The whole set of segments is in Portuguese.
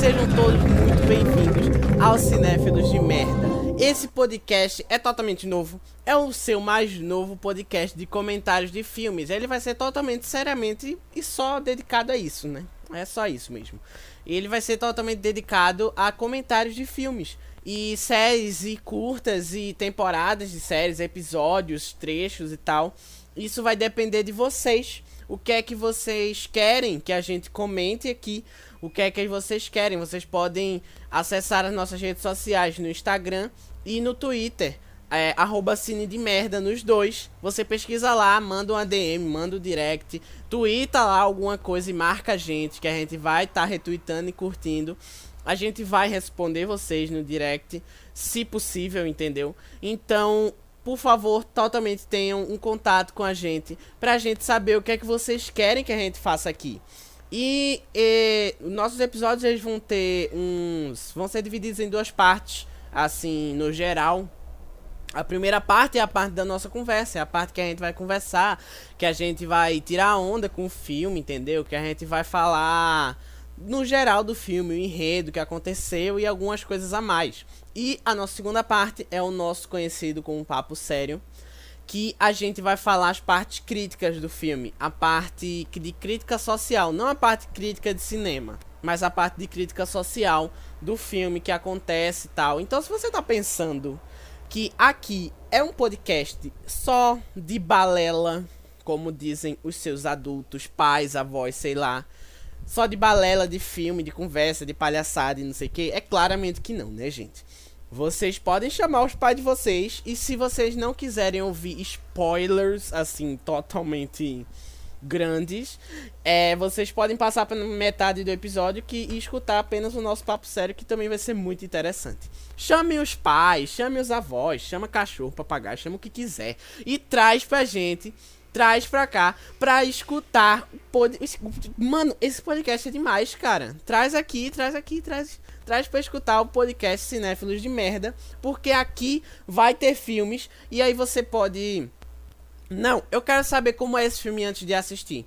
sejam todos muito bem-vindos ao Cinéfilos de Merda. Esse podcast é totalmente novo, é o seu mais novo podcast de comentários de filmes. Ele vai ser totalmente seriamente e só dedicado a isso, né? É só isso mesmo. Ele vai ser totalmente dedicado a comentários de filmes e séries e curtas e temporadas de séries, episódios, trechos e tal. Isso vai depender de vocês. O que é que vocês querem que a gente comente aqui? O que é que vocês querem? Vocês podem acessar as nossas redes sociais no Instagram e no Twitter. É, arroba Cine de Merda nos dois. Você pesquisa lá, manda um ADM, manda um direct, twitta lá alguma coisa e marca a gente, que a gente vai estar tá retweetando e curtindo. A gente vai responder vocês no direct, se possível, entendeu? Então, por favor, totalmente tenham um contato com a gente, pra gente saber o que é que vocês querem que a gente faça aqui. E, e nossos episódios eles vão ter uns. vão ser divididos em duas partes, assim, no geral. A primeira parte é a parte da nossa conversa, é a parte que a gente vai conversar, que a gente vai tirar onda com o filme, entendeu? Que a gente vai falar no geral do filme, o enredo que aconteceu e algumas coisas a mais. E a nossa segunda parte é o nosso conhecido como Papo Sério, que a gente vai falar as partes críticas do filme, a parte de crítica social, não a parte crítica de cinema, mas a parte de crítica social do filme que acontece e tal. Então, se você tá pensando que aqui é um podcast só de balela, como dizem os seus adultos, pais, avós, sei lá, só de balela, de filme, de conversa, de palhaçada e não sei o que? É claramente que não, né, gente? Vocês podem chamar os pais de vocês e se vocês não quiserem ouvir spoilers, assim, totalmente grandes, é, vocês podem passar para metade do episódio que, e escutar apenas o nosso papo sério, que também vai ser muito interessante. Chame os pais, chame os avós, chama cachorro, papagaio, chama o que quiser e traz pra gente traz pra cá pra escutar. Pod... Mano, esse podcast é demais, cara. Traz aqui, traz aqui, traz, traz pra escutar o podcast Cinéfilos de Merda. Porque aqui vai ter filmes e aí você pode. Não, eu quero saber como é esse filme antes de assistir.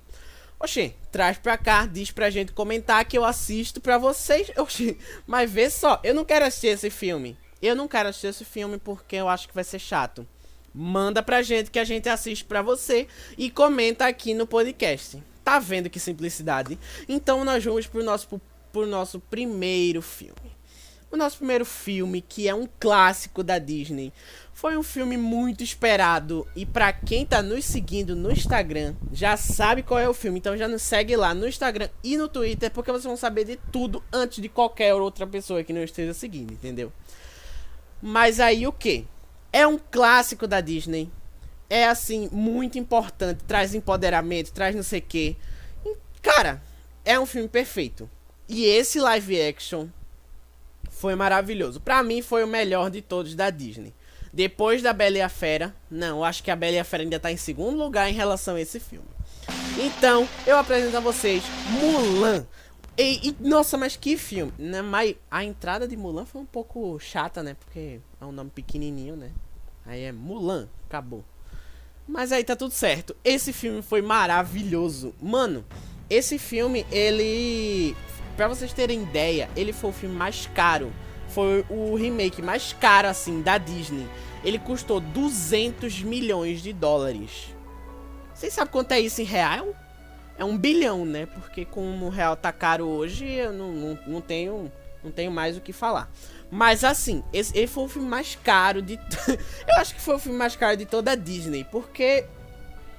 Oxê, traz pra cá, diz pra gente comentar que eu assisto pra vocês. Oxê, mas vê só, eu não quero assistir esse filme. Eu não quero assistir esse filme porque eu acho que vai ser chato manda pra gente que a gente assiste pra você e comenta aqui no podcast. Tá vendo que simplicidade? Então nós vamos pro nosso, pro nosso primeiro filme. O nosso primeiro filme, que é um clássico da Disney, foi um filme muito esperado e para quem tá nos seguindo no Instagram, já sabe qual é o filme, então já nos segue lá no Instagram e no Twitter, porque vocês vão saber de tudo antes de qualquer outra pessoa que não esteja seguindo, entendeu? Mas aí o que? É um clássico da Disney. É assim, muito importante. Traz empoderamento, traz não sei o quê. Cara, é um filme perfeito. E esse live action foi maravilhoso. Para mim foi o melhor de todos da Disney. Depois da Bela e a Fera, não, acho que a Bela e a Fera ainda tá em segundo lugar em relação a esse filme. Então, eu apresento a vocês Mulan. E, e, nossa, mas que filme, né? Mas a entrada de Mulan foi um pouco chata, né? Porque é um nome pequenininho, né? Aí é Mulan, acabou. Mas aí tá tudo certo. Esse filme foi maravilhoso. Mano, esse filme, ele. Pra vocês terem ideia, ele foi o filme mais caro. Foi o remake mais caro, assim, da Disney. Ele custou 200 milhões de dólares. Vocês sabem quanto é isso em real? É um bilhão, né? Porque como o real tá caro hoje, eu não, não, não tenho, não tenho mais o que falar. Mas assim, esse, esse foi o filme mais caro de. eu acho que foi o filme mais caro de toda a Disney. Porque.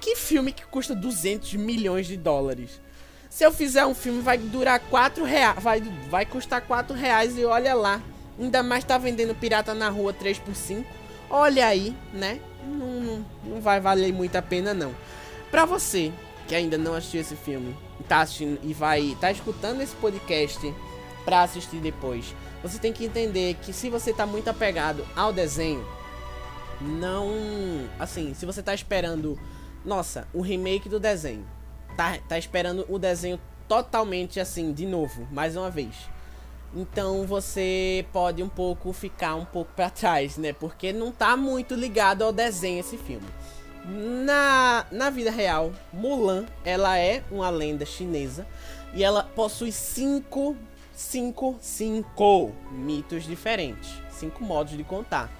Que filme que custa 200 milhões de dólares? Se eu fizer um filme, vai durar 4 reais. Vai, vai custar 4 reais e olha lá. Ainda mais tá vendendo pirata na rua 3 por 5. Olha aí, né? Não, não, não vai valer muito a pena, não. Pra você que ainda não assistiu esse filme, tá assistindo e vai tá escutando esse podcast pra assistir depois você tem que entender que se você tá muito apegado ao desenho, não. Assim, se você tá esperando. Nossa, o remake do desenho. Tá, tá esperando o desenho totalmente assim, de novo, mais uma vez. Então você pode um pouco ficar um pouco para trás, né? Porque não tá muito ligado ao desenho esse filme. Na, na vida real, Mulan, ela é uma lenda chinesa e ela possui cinco, cinco, cinco mitos diferentes, cinco modos de contar.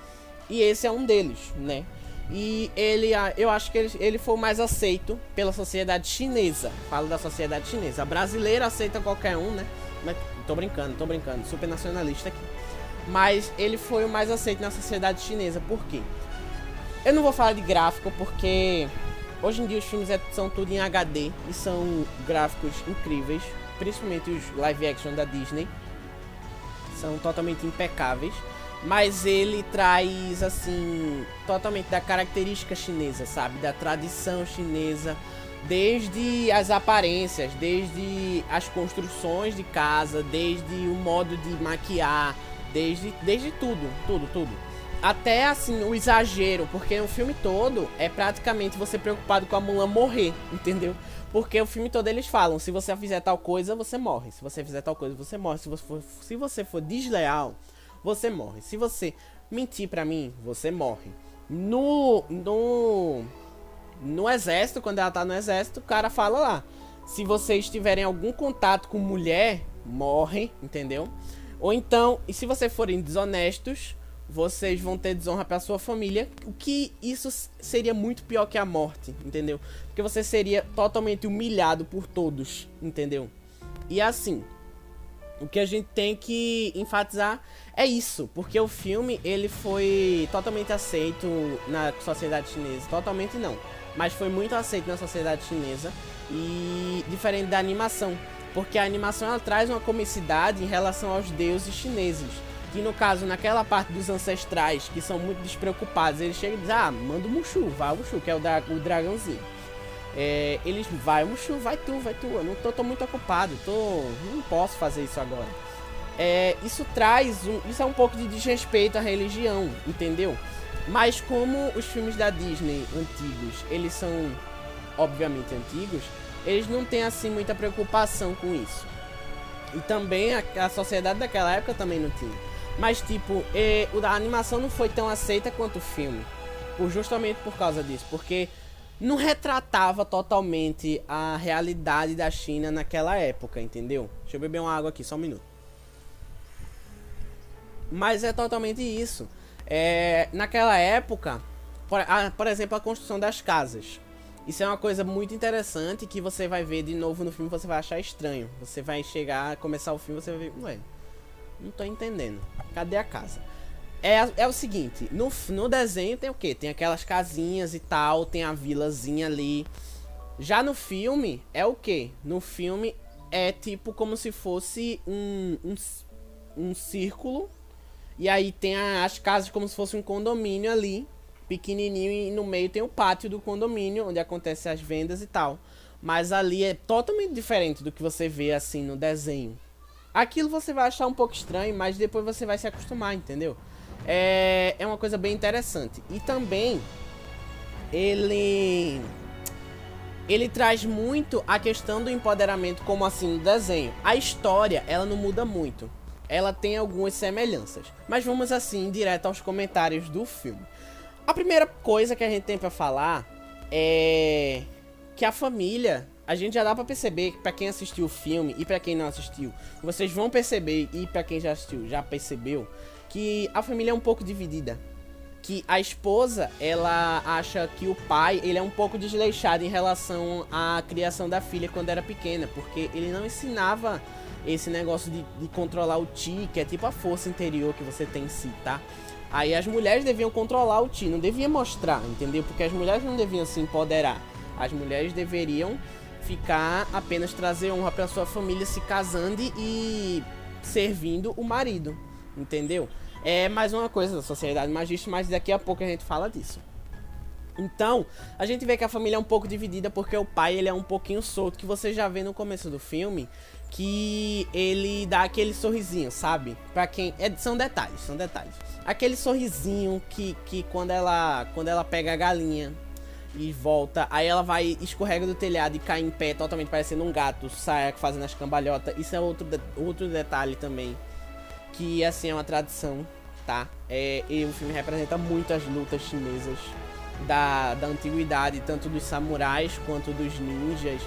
E esse é um deles, né? E ele, eu acho que ele, ele foi mais aceito pela sociedade chinesa. Falo da sociedade chinesa. A brasileira aceita qualquer um, né? Mas tô brincando, tô brincando. Super nacionalista aqui. Mas ele foi o mais aceito na sociedade chinesa. Por quê? Eu não vou falar de gráfico porque hoje em dia os filmes é, são tudo em HD e são gráficos incríveis, principalmente os live action da Disney. São totalmente impecáveis, mas ele traz assim totalmente da característica chinesa, sabe, da tradição chinesa, desde as aparências, desde as construções de casa, desde o modo de maquiar, desde desde tudo, tudo, tudo até assim, o exagero, porque o filme todo é praticamente você preocupado com a Mulan morrer, entendeu? Porque o filme todo eles falam, se você fizer tal coisa, você morre. Se você fizer tal coisa, você morre. Se você for, se você for desleal, você morre. Se você mentir para mim, você morre. No no no exército, quando ela tá no exército, o cara fala lá: se vocês tiverem algum contato com mulher, morrem, entendeu? Ou então, e se vocês forem desonestos, vocês vão ter desonra para sua família, o que isso seria muito pior que a morte, entendeu? Porque você seria totalmente humilhado por todos, entendeu? E assim, o que a gente tem que enfatizar é isso, porque o filme ele foi totalmente aceito na sociedade chinesa, totalmente não, mas foi muito aceito na sociedade chinesa e diferente da animação, porque a animação ela traz uma comicidade em relação aos deuses chineses que no caso, naquela parte dos ancestrais, que são muito despreocupados, eles chegam e dizem, ah, manda o Mushu, vai o Mushu, que é o, dra o dragãozinho. É, eles, vai Mushu, vai tu, vai tu, eu não tô, tô muito ocupado, tô, não posso fazer isso agora. É, isso traz, um, isso é um pouco de desrespeito à religião, entendeu? Mas como os filmes da Disney antigos, eles são obviamente antigos, eles não têm assim muita preocupação com isso. E também a, a sociedade daquela época também não tinha. Mas, tipo, é, a animação não foi tão aceita quanto o filme. Justamente por causa disso. Porque não retratava totalmente a realidade da China naquela época, entendeu? Deixa eu beber uma água aqui, só um minuto. Mas é totalmente isso. É, naquela época, por, a, por exemplo, a construção das casas. Isso é uma coisa muito interessante que você vai ver de novo no filme, você vai achar estranho. Você vai chegar, começar o filme, você vai ver, ué, não tô entendendo. Cadê a casa? É, é o seguinte, no, no desenho tem o que? Tem aquelas casinhas e tal, tem a vilazinha ali. Já no filme, é o que? No filme é tipo como se fosse um, um, um círculo. E aí tem a, as casas como se fosse um condomínio ali, pequenininho. E no meio tem o pátio do condomínio, onde acontecem as vendas e tal. Mas ali é totalmente diferente do que você vê assim no desenho. Aquilo você vai achar um pouco estranho, mas depois você vai se acostumar, entendeu? É, é uma coisa bem interessante. E também ele ele traz muito a questão do empoderamento como assim no desenho. A história, ela não muda muito. Ela tem algumas semelhanças. Mas vamos assim direto aos comentários do filme. A primeira coisa que a gente tem para falar é que a família a gente já dá para perceber para quem assistiu o filme e para quem não assistiu, vocês vão perceber e para quem já assistiu, já percebeu que a família é um pouco dividida. Que a esposa, ela acha que o pai, ele é um pouco desleixado em relação à criação da filha quando era pequena, porque ele não ensinava esse negócio de, de controlar o ti, que é tipo a força interior que você tem em si, tá? Aí as mulheres deviam controlar o ti, não deviam mostrar, entendeu? Porque as mulheres não deviam se empoderar. As mulheres deveriam ficar apenas trazer honra para sua família se casando e servindo o marido, entendeu? É mais uma coisa da sociedade magista, mas daqui a pouco a gente fala disso. Então, a gente vê que a família é um pouco dividida porque o pai ele é um pouquinho solto, que você já vê no começo do filme, que ele dá aquele sorrisinho, sabe? Para quem é, são detalhes, são detalhes. Aquele sorrisinho que, que quando ela quando ela pega a galinha e volta. Aí ela vai, escorrega do telhado e cai em pé, totalmente parecendo um gato, sai fazendo as cambalhotas. Isso é outro, de, outro detalhe também. Que assim é uma tradição, tá? É, e o filme representa muito as lutas chinesas. da, da antiguidade, tanto dos samurais quanto dos ninjas.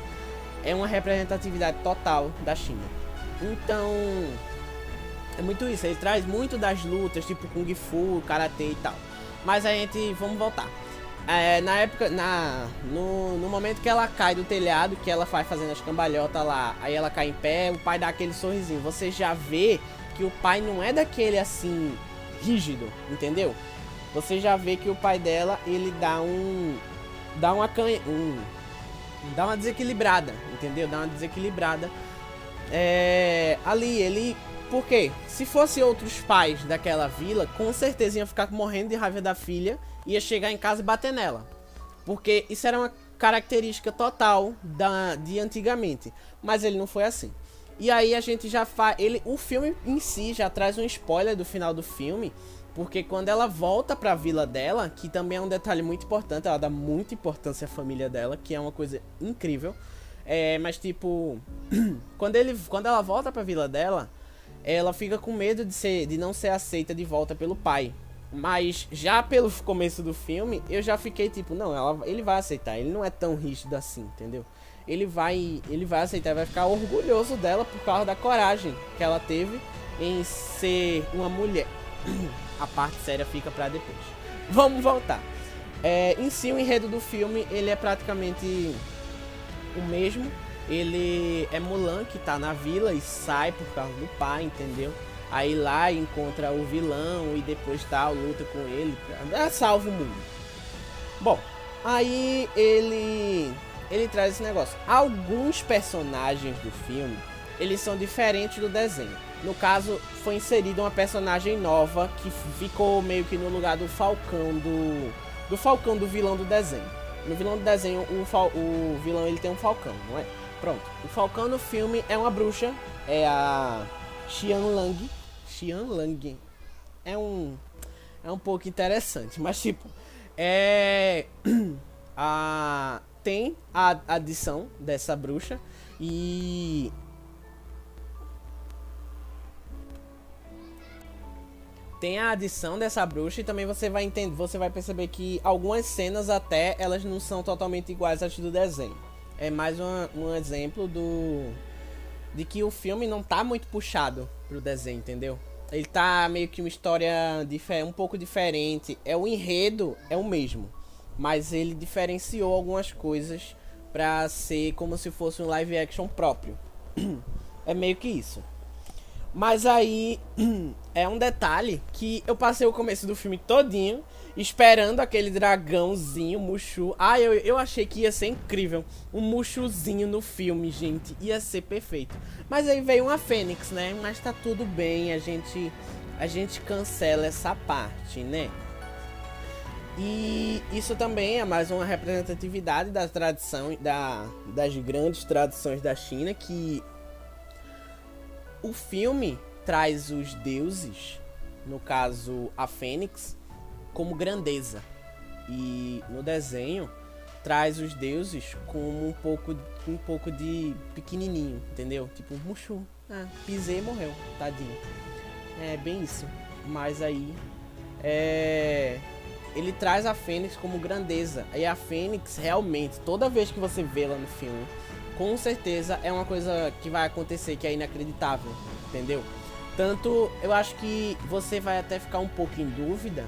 É uma representatividade total da China. Então, é muito isso. Ele traz muito das lutas, tipo Kung Fu, Karatê e tal. Mas a gente, vamos voltar. É, na época, na, no, no momento que ela cai do telhado, que ela vai fazendo as cambalhotas lá, aí ela cai em pé, o pai dá aquele sorrisinho. Você já vê que o pai não é daquele assim, rígido, entendeu? Você já vê que o pai dela, ele dá um. dá uma canha. Um, dá uma desequilibrada, entendeu? Dá uma desequilibrada. É, ali, ele. Por quê? Se fosse outros pais daquela vila, com certeza ia ficar morrendo de raiva da filha, ia chegar em casa e bater nela. Porque isso era uma característica total da, de antigamente. Mas ele não foi assim. E aí a gente já faz. Ele, o filme em si já traz um spoiler do final do filme. Porque quando ela volta pra vila dela, que também é um detalhe muito importante, ela dá muita importância à família dela, que é uma coisa incrível. É, mas tipo, quando, ele, quando ela volta pra vila dela, ela fica com medo de, ser, de não ser aceita de volta pelo pai. Mas já pelo começo do filme, eu já fiquei tipo, não, ela, ele vai aceitar, ele não é tão rígido assim, entendeu? Ele vai, ele vai aceitar, vai ficar orgulhoso dela por causa da coragem que ela teve em ser uma mulher. A parte séria fica para depois. Vamos voltar. É, em si, o enredo do filme ele é praticamente o mesmo. Ele é Mulan que tá na vila e sai por causa do pai, entendeu? Aí lá encontra o vilão e depois tal, luta com ele, pra, salva o mundo. Bom, aí ele ele traz esse negócio. Alguns personagens do filme, eles são diferentes do desenho. No caso, foi inserida uma personagem nova que ficou meio que no lugar do Falcão do do Falcão do vilão do desenho. No vilão do desenho, o, fal, o vilão ele tem um falcão, não é? Pronto. O falcão no filme é uma bruxa, é a Xian Lang. Xian Lang. É um é um pouco interessante, mas tipo, é a tem a adição dessa bruxa e tem a adição dessa bruxa e também você vai entender, você vai perceber que algumas cenas até elas não são totalmente iguais às do desenho. É mais uma, um exemplo do de que o filme não tá muito puxado pro desenho, entendeu? Ele tá meio que uma história um pouco diferente. É o enredo é o mesmo, mas ele diferenciou algumas coisas para ser como se fosse um live action próprio. É meio que isso. Mas aí é um detalhe que eu passei o começo do filme todinho esperando aquele dragãozinho, Mushu. Ah, eu, eu achei que ia ser incrível. Um Mushuzinho no filme, gente. Ia ser perfeito. Mas aí veio uma Fênix, né? Mas tá tudo bem, a gente a gente cancela essa parte, né? E isso também é mais uma representatividade da tradição, da, das grandes tradições da China, que o filme traz os deuses, no caso a Fênix, como grandeza. E no desenho traz os deuses como um pouco, um pouco de pequenininho, entendeu? Tipo, Mushu, ah, pisei e morreu, tadinho. É bem isso. Mas aí é ele traz a Fênix como grandeza. E a Fênix realmente, toda vez que você vê ela no filme, com certeza é uma coisa que vai acontecer que é inacreditável, entendeu? Tanto eu acho que você vai até ficar um pouco em dúvida,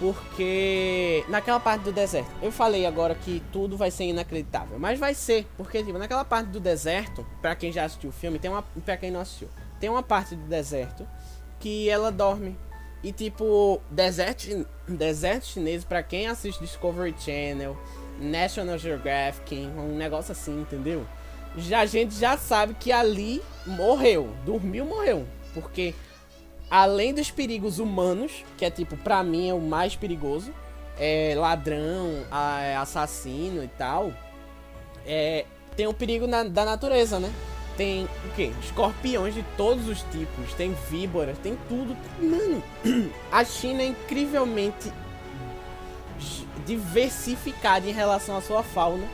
porque naquela parte do deserto, eu falei agora que tudo vai ser inacreditável, mas vai ser, porque tipo, naquela parte do deserto, para quem já assistiu o filme, tem uma para quem não assistiu, tem uma parte do deserto que ela dorme e tipo, deserto, deserto chinês, para quem assiste Discovery Channel, National Geographic, um negócio assim, entendeu? Já a gente já sabe que ali morreu, dormiu, morreu, porque além dos perigos humanos, que é tipo, pra mim é o mais perigoso, é ladrão, assassino e tal, é, tem o perigo na, da natureza, né? Tem o quê? Escorpiões de todos os tipos, tem víboras, tem tudo. Mano, a China é incrivelmente diversificada em relação à sua fauna.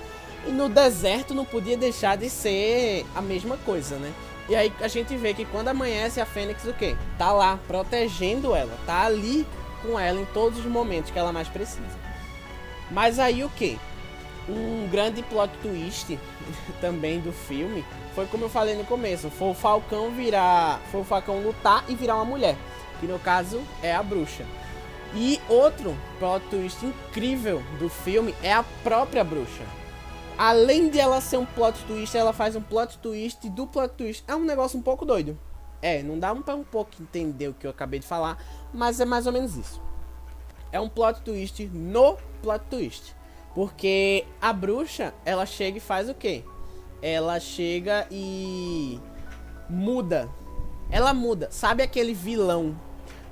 E no deserto não podia deixar de ser a mesma coisa, né? E aí a gente vê que quando amanhece a Fênix o quê? Tá lá protegendo ela, tá ali com ela em todos os momentos que ela mais precisa. Mas aí o que? Um grande plot twist também do filme foi como eu falei no começo, foi o Falcão virar, foi o Falcão lutar e virar uma mulher, que no caso é a bruxa. E outro plot twist incrível do filme é a própria bruxa. Além de ela ser um plot twist, ela faz um plot twist do plot twist. É um negócio um pouco doido. É, não dá pra um pouco entender o que eu acabei de falar, mas é mais ou menos isso. É um plot twist no plot twist. Porque a bruxa, ela chega e faz o quê? Ela chega e muda. Ela muda. Sabe aquele vilão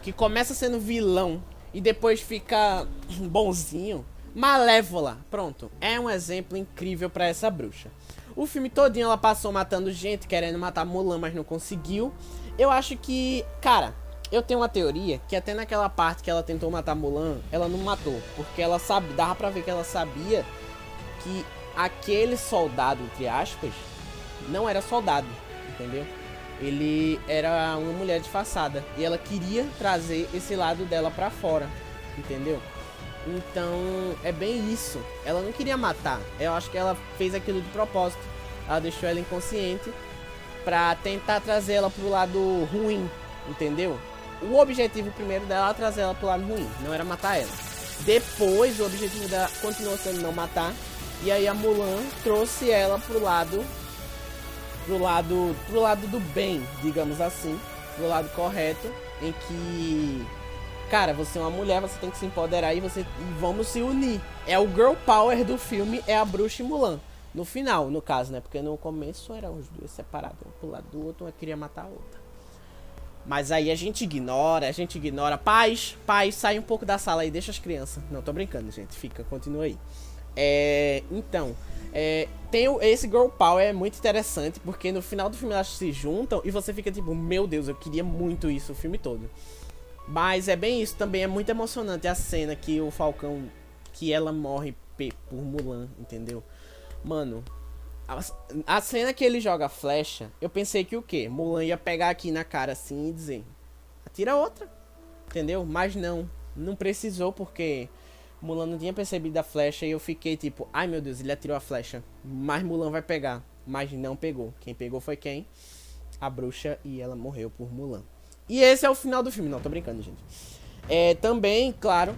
que começa sendo vilão e depois fica bonzinho? Malévola, pronto. É um exemplo incrível para essa bruxa. O filme todinho ela passou matando gente, querendo matar Mulan, mas não conseguiu. Eu acho que, cara, eu tenho uma teoria que até naquela parte que ela tentou matar Mulan, ela não matou, porque ela sabe, dava para ver que ela sabia que aquele soldado, entre aspas, não era soldado, entendeu? Ele era uma mulher disfarçada e ela queria trazer esse lado dela para fora, entendeu? Então, é bem isso. Ela não queria matar. Eu acho que ela fez aquilo de propósito. Ela deixou ela inconsciente pra tentar trazer ela pro lado ruim, entendeu? O objetivo primeiro dela era trazer ela pro lado ruim, não era matar ela. Depois, o objetivo dela continuou sendo não matar. E aí a Mulan trouxe ela pro lado pro lado pro lado do bem, digamos assim, pro lado correto, em que cara, você é uma mulher, você tem que se empoderar e você e vamos se unir. É o girl power do filme, é a bruxa e Mulan. No final, no caso, né? Porque no começo eram os dois separados, um pro lado do outro, uma queria matar a outra. Mas aí a gente ignora, a gente ignora. Paz, paz, sai um pouco da sala aí, deixa as crianças. Não, tô brincando, gente. Fica, continua aí. É, então, é, tem o, esse Girl Power é muito interessante, porque no final do filme elas se juntam e você fica tipo, meu Deus, eu queria muito isso o filme todo. Mas é bem isso, também é muito emocionante a cena que o Falcão, que ela morre por Mulan, entendeu? Mano, a, a cena que ele joga flecha, eu pensei que o quê? Mulan ia pegar aqui na cara assim e dizer, atira outra, entendeu? Mas não, não precisou porque Mulan não tinha percebido a flecha e eu fiquei tipo, ai meu Deus, ele atirou a flecha, mas Mulan vai pegar, mas não pegou. Quem pegou foi quem? A bruxa e ela morreu por Mulan. E esse é o final do filme. Não, tô brincando, gente. É, também, claro,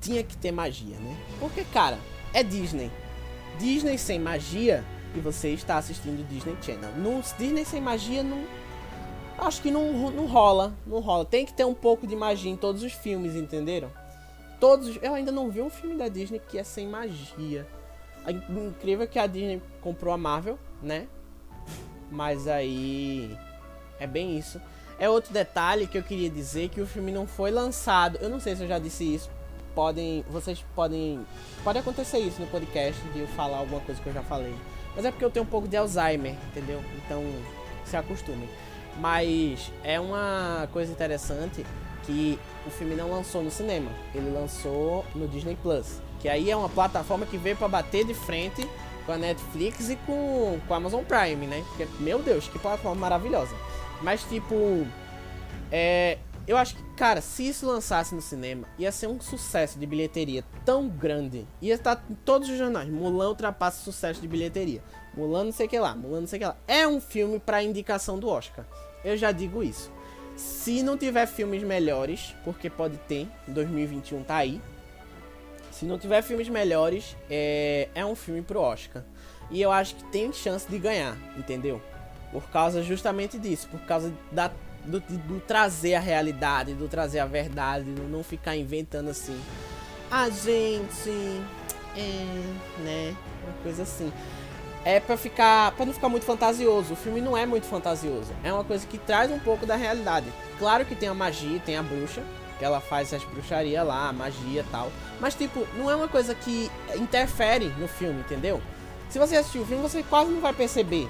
tinha que ter magia, né? Porque, cara, é Disney. Disney sem magia e você está assistindo Disney Channel. No Disney sem magia não. Acho que não, não rola. Não rola. Tem que ter um pouco de magia em todos os filmes, entenderam? Todos. Eu ainda não vi um filme da Disney que é sem magia. É incrível que a Disney comprou a Marvel, né? Mas aí. É bem isso. É outro detalhe que eu queria dizer que o filme não foi lançado. Eu não sei se eu já disse isso. Podem, vocês podem, pode acontecer isso no podcast de eu falar alguma coisa que eu já falei. Mas é porque eu tenho um pouco de Alzheimer, entendeu? Então se acostumem. Mas é uma coisa interessante que o filme não lançou no cinema. Ele lançou no Disney Plus, que aí é uma plataforma que veio para bater de frente com a Netflix e com, com a Amazon Prime, né? Porque, meu Deus, que plataforma maravilhosa. Mas, tipo, é, eu acho que, cara, se isso lançasse no cinema, ia ser um sucesso de bilheteria tão grande. Ia estar em todos os jornais. Mulan ultrapassa o sucesso de bilheteria. Mulan não sei o que lá, Mulan não sei que lá. É um filme para indicação do Oscar. Eu já digo isso. Se não tiver filmes melhores, porque pode ter, 2021 tá aí. Se não tiver filmes melhores, é, é um filme pro Oscar. E eu acho que tem chance de ganhar, entendeu? Por causa justamente disso, por causa da, do, do trazer a realidade, do trazer a verdade, do não ficar inventando assim. A gente. É, né? Uma coisa assim. É pra ficar. para não ficar muito fantasioso. O filme não é muito fantasioso. É uma coisa que traz um pouco da realidade. Claro que tem a magia, tem a bruxa, que ela faz as bruxarias lá, a magia tal. Mas, tipo, não é uma coisa que interfere no filme, entendeu? Se você assistir o filme, você quase não vai perceber.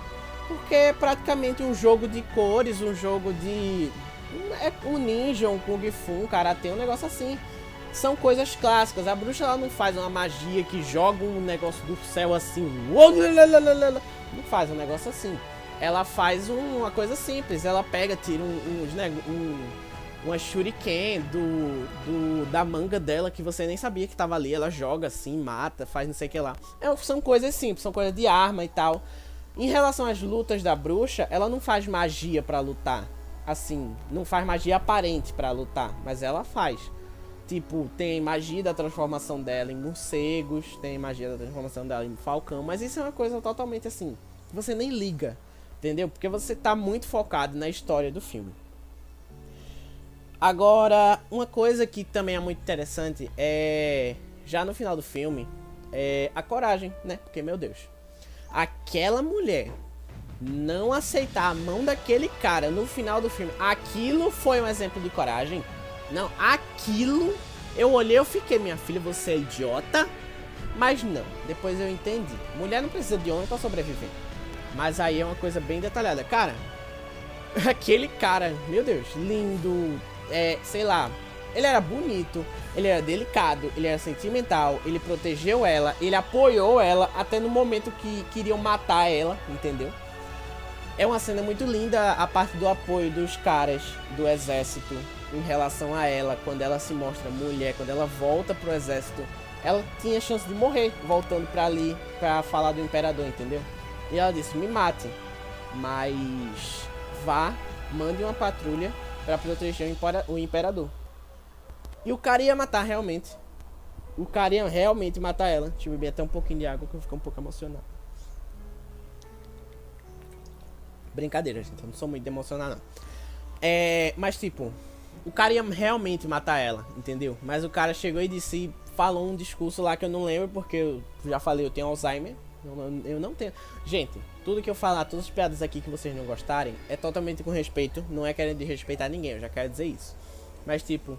Porque é praticamente um jogo de cores, um jogo de. É um ninja, um Kung Fu, um karatê, um negócio assim. São coisas clássicas. A bruxa ela não faz uma magia que joga um negócio do céu assim. Não faz um negócio assim. Ela faz uma coisa simples. Ela pega, tira uns, um, um, uma shuriken do, do da manga dela que você nem sabia que tava ali. Ela joga assim, mata, faz não sei o que lá. É, são coisas simples, são coisas de arma e tal. Em relação às lutas da bruxa, ela não faz magia para lutar. Assim, não faz magia aparente para lutar, mas ela faz. Tipo, tem magia da transformação dela em morcegos, tem magia da transformação dela em falcão, mas isso é uma coisa totalmente assim, você nem liga, entendeu? Porque você tá muito focado na história do filme. Agora, uma coisa que também é muito interessante é. Já no final do filme, é a coragem, né? Porque, meu Deus. Aquela mulher não aceitar a mão daquele cara no final do filme, aquilo foi um exemplo de coragem. Não, aquilo. Eu olhei, eu fiquei, minha filha, você é idiota. Mas não, depois eu entendi. Mulher não precisa de homem para sobreviver. Mas aí é uma coisa bem detalhada. Cara, aquele cara, meu Deus, lindo, é, sei lá, ele era bonito, ele era delicado, ele era sentimental, ele protegeu ela, ele apoiou ela até no momento que queriam matar ela, entendeu? É uma cena muito linda a parte do apoio dos caras do exército em relação a ela, quando ela se mostra mulher, quando ela volta pro exército, ela tinha chance de morrer voltando para ali para falar do imperador, entendeu? E ela disse: "Me mate, mas vá, mande uma patrulha para proteger o imperador. E o cara ia matar realmente. O cara ia realmente matar ela. Deixa eu beber até um pouquinho de água que eu fico um pouco emocionado. Brincadeira, gente. Eu não sou muito emocionado, não. É, mas tipo, o cara ia realmente matar ela, entendeu? Mas o cara chegou e disse, falou um discurso lá que eu não lembro, porque eu já falei, eu tenho Alzheimer. Eu não tenho. Gente, tudo que eu falar, todas as piadas aqui que vocês não gostarem, é totalmente com respeito. Não é querendo respeitar ninguém, eu já quero dizer isso. Mas, tipo,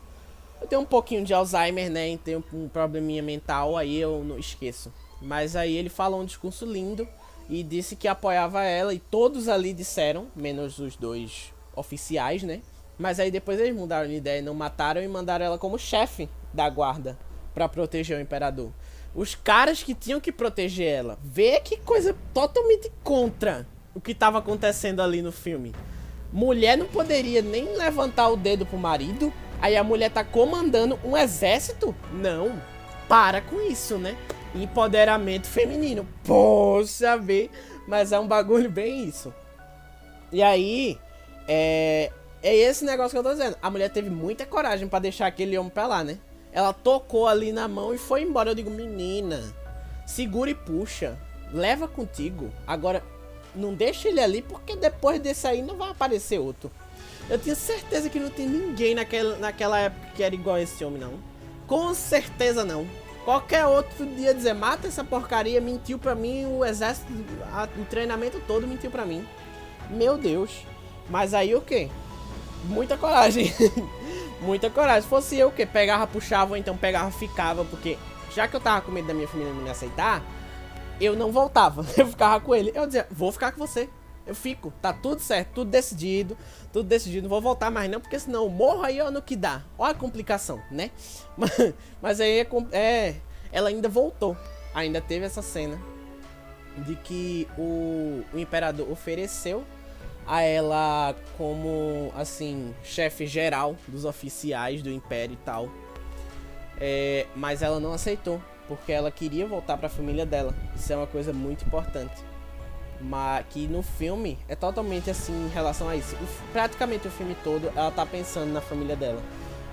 eu tenho um pouquinho de Alzheimer, né? E tenho um probleminha mental, aí eu não esqueço. Mas aí ele falou um discurso lindo e disse que apoiava ela. E todos ali disseram, menos os dois oficiais, né? Mas aí depois eles mudaram de ideia, não mataram e mandaram ela como chefe da guarda para proteger o imperador os caras que tinham que proteger ela. Vê que coisa totalmente contra o que estava acontecendo ali no filme. Mulher não poderia nem levantar o dedo pro marido. Aí a mulher tá comandando um exército? Não. Para com isso, né? Empoderamento feminino. Poxa, ver. Mas é um bagulho bem isso. E aí, é, é esse negócio que eu tô dizendo. A mulher teve muita coragem para deixar aquele homem pra lá, né? Ela tocou ali na mão e foi embora. Eu digo, menina, segura e puxa. Leva contigo. Agora, não deixa ele ali, porque depois desse aí não vai aparecer outro. Eu tinha certeza que não tem ninguém naquela, naquela época que era igual a esse homem, não. Com certeza não. Qualquer outro dia dizer, mata essa porcaria, mentiu pra mim, o exército, a, o treinamento todo mentiu pra mim. Meu Deus. Mas aí o que? Muita coragem. muita coragem. Se fosse eu que pegava, puxava, ou então pegava, ficava, porque já que eu tava com medo da minha família não me aceitar, eu não voltava. Eu ficava com ele. Eu dizia, vou ficar com você. Eu fico, tá tudo certo, tudo decidido, tudo decidido, não vou voltar mais não, porque senão eu morro aí ó, no que dá. Olha a complicação, né? Mas, mas aí é, é, ela ainda voltou, ainda teve essa cena de que o, o imperador ofereceu a ela como, assim, chefe geral dos oficiais do Império e tal. É, mas ela não aceitou, porque ela queria voltar para a família dela. Isso é uma coisa muito importante. Mas que no filme é totalmente assim em relação a isso. Praticamente o filme todo ela tá pensando na família dela.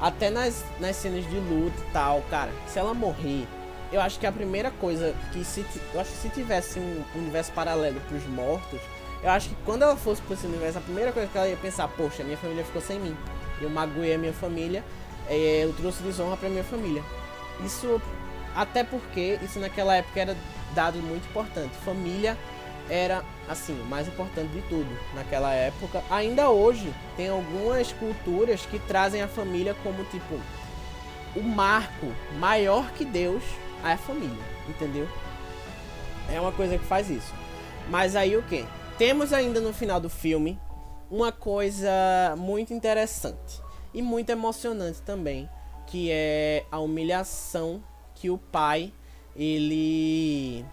Até nas, nas cenas de luta e tal, cara. Se ela morrer, eu acho que a primeira coisa que se eu acho que se tivesse um universo paralelo para os mortos, eu acho que quando ela fosse pro esse universo, a primeira coisa que ela ia pensar, poxa, minha família ficou sem mim. Eu magoei a minha família, é, eu trouxe desonra pra minha família. Isso, até porque isso naquela época era dado muito importante. Família era, assim, o mais importante de tudo naquela época. Ainda hoje, tem algumas culturas que trazem a família como, tipo, o marco maior que Deus é a família, entendeu? É uma coisa que faz isso. Mas aí o que? Temos ainda no final do filme uma coisa muito interessante e muito emocionante também, que é a humilhação que o pai ele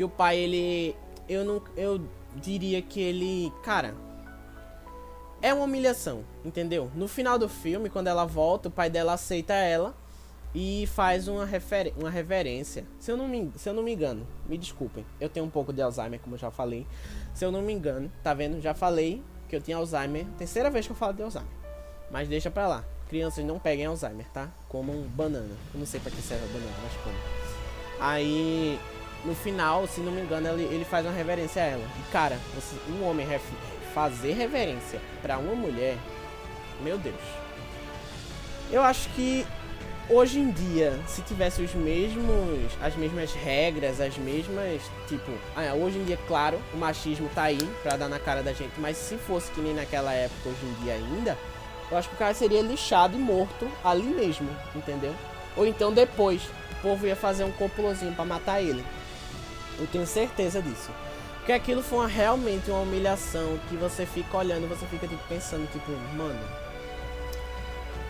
que o pai ele eu não eu diria que ele, cara, é uma humilhação, entendeu? No final do filme, quando ela volta, o pai dela aceita ela e faz uma, refer uma reverência. Se eu, não me, se eu não me engano, me desculpem, eu tenho um pouco de Alzheimer, como eu já falei. Se eu não me engano, tá vendo? Já falei que eu tinha Alzheimer. Terceira vez que eu falo de Alzheimer. Mas deixa pra lá. Crianças não peguem Alzheimer, tá? Comam banana. Eu não sei pra que serve a banana, mas como. Aí, no final, se não me engano, ele, ele faz uma reverência a ela. E cara, um homem fazer reverência para uma mulher, meu Deus. Eu acho que hoje em dia, se tivesse os mesmos, as mesmas regras, as mesmas, tipo, ah, hoje em dia, claro, o machismo tá aí pra dar na cara da gente, mas se fosse que nem naquela época, hoje em dia ainda, eu acho que o cara seria lixado e morto ali mesmo, entendeu? Ou então depois, o povo ia fazer um complozinho para matar ele. Eu tenho certeza disso. Porque aquilo foi uma, realmente uma humilhação que você fica olhando, você fica tipo, pensando, tipo, mano.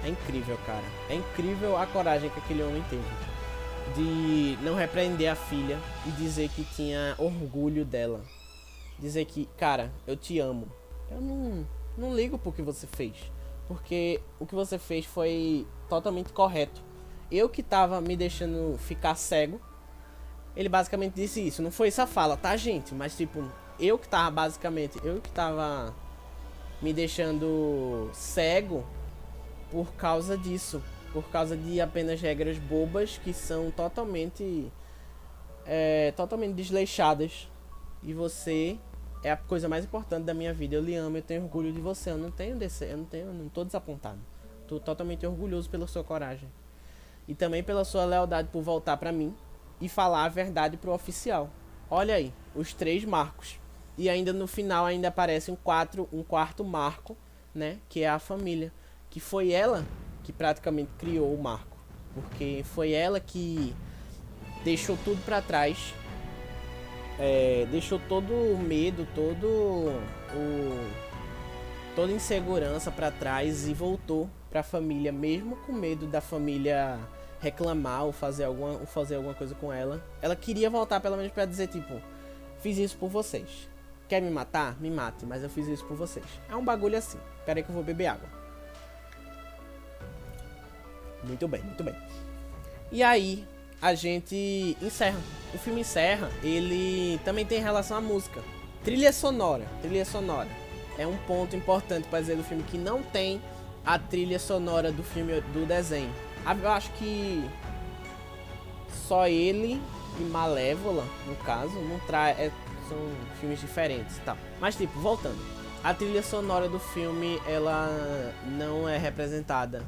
É incrível, cara. É incrível a coragem que aquele homem teve. De não repreender a filha e dizer que tinha orgulho dela. Dizer que, cara, eu te amo. Eu não, não ligo pro que você fez. Porque o que você fez foi totalmente correto. Eu que tava me deixando ficar cego ele basicamente disse isso. Não foi essa fala, tá, gente? Mas, tipo, eu que tava basicamente. Eu que tava me deixando cego por causa disso. Por causa de apenas regras bobas que são totalmente. É, totalmente desleixadas. E você é a coisa mais importante da minha vida. Eu lhe amo, eu tenho orgulho de você. Eu não tenho desse, eu não tenho, eu não tô desapontado. Tô totalmente orgulhoso pela sua coragem. E também pela sua lealdade por voltar para mim e falar a verdade pro oficial. Olha aí, os três marcos. E ainda no final ainda aparece um, quatro, um quarto marco, né? Que é a família. Que foi ela que praticamente criou o marco. Porque foi ela que deixou tudo para trás. É, deixou todo o medo, todo o toda insegurança para trás e voltou para a família mesmo com medo da família reclamar ou fazer alguma, ou fazer alguma coisa com ela. Ela queria voltar pelo menos para dizer tipo, fiz isso por vocês. Quer me matar? Me mate, mas eu fiz isso por vocês. É um bagulho assim. Pera aí que eu vou beber água. Muito bem, muito bem. E aí, a gente encerra. O filme encerra, ele também tem relação à música. Trilha sonora, trilha sonora. É um ponto importante para dizer do filme que não tem a trilha sonora do filme do desenho. Ah, eu acho que só ele e Malévola, no caso, não traz. É, são filmes diferentes tal. Mas tipo, voltando. A trilha sonora do filme, ela não é representada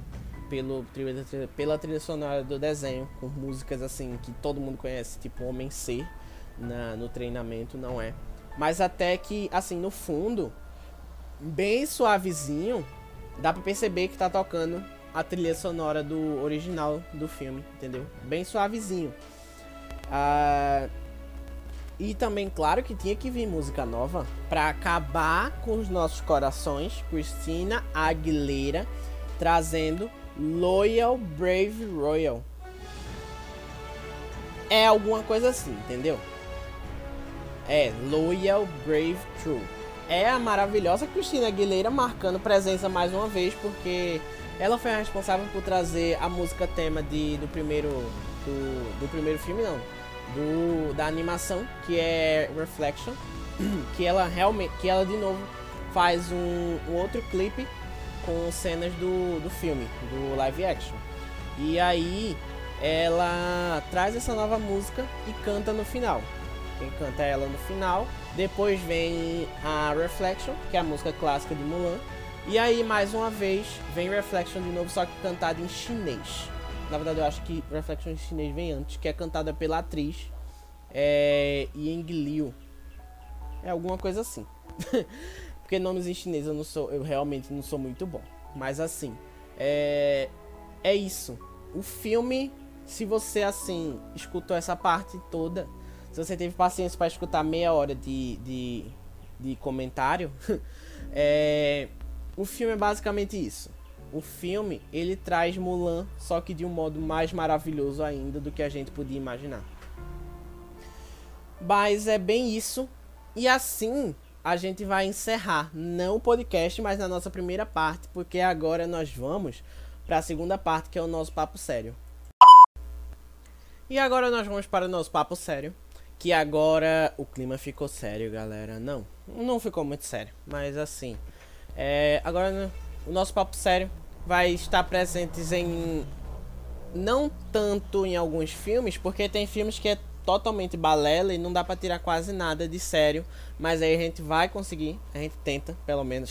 pelo, pela trilha sonora do desenho, com músicas assim que todo mundo conhece, tipo Homem C na, no treinamento, não é. Mas até que, assim, no fundo, bem suavezinho, dá pra perceber que tá tocando a trilha sonora do original do filme, entendeu? Bem suavezinho. Ah, e também, claro que tinha que vir música nova para acabar com os nossos corações. Christina Aguilera trazendo Loyal Brave Royal. É alguma coisa assim, entendeu? É Loyal Brave True. É a maravilhosa Christina Aguilera marcando presença mais uma vez, porque ela foi a responsável por trazer a música tema de, do primeiro do, do primeiro filme não, do da animação que é Reflection, que ela realmente que ela de novo faz um, um outro clipe com cenas do, do filme, do live action. E aí ela traz essa nova música e canta no final. Quem canta é ela no final. Depois vem a Reflection, que é a música clássica de Mulan. E aí, mais uma vez, vem Reflection de novo, só que cantada em chinês. Na verdade, eu acho que Reflection em chinês vem antes, que é cantada pela atriz é, Ying Liu. É alguma coisa assim. Porque nomes em chinês eu não sou, eu realmente não sou muito bom. Mas assim, é, é isso. O filme, se você assim escutou essa parte toda, se você teve paciência para escutar meia hora de, de, de comentário, é, o filme é basicamente isso. O filme, ele traz Mulan, só que de um modo mais maravilhoso ainda do que a gente podia imaginar. Mas é bem isso. E assim, a gente vai encerrar, não o podcast, mas na nossa primeira parte, porque agora nós vamos para a segunda parte, que é o nosso papo sério. E agora nós vamos para o nosso papo sério, que agora o clima ficou sério, galera. Não, não ficou muito sério, mas assim, é, agora o nosso papo sério vai estar presentes em não tanto em alguns filmes, porque tem filmes que é totalmente balela e não dá para tirar quase nada de sério, mas aí a gente vai conseguir, a gente tenta, pelo menos.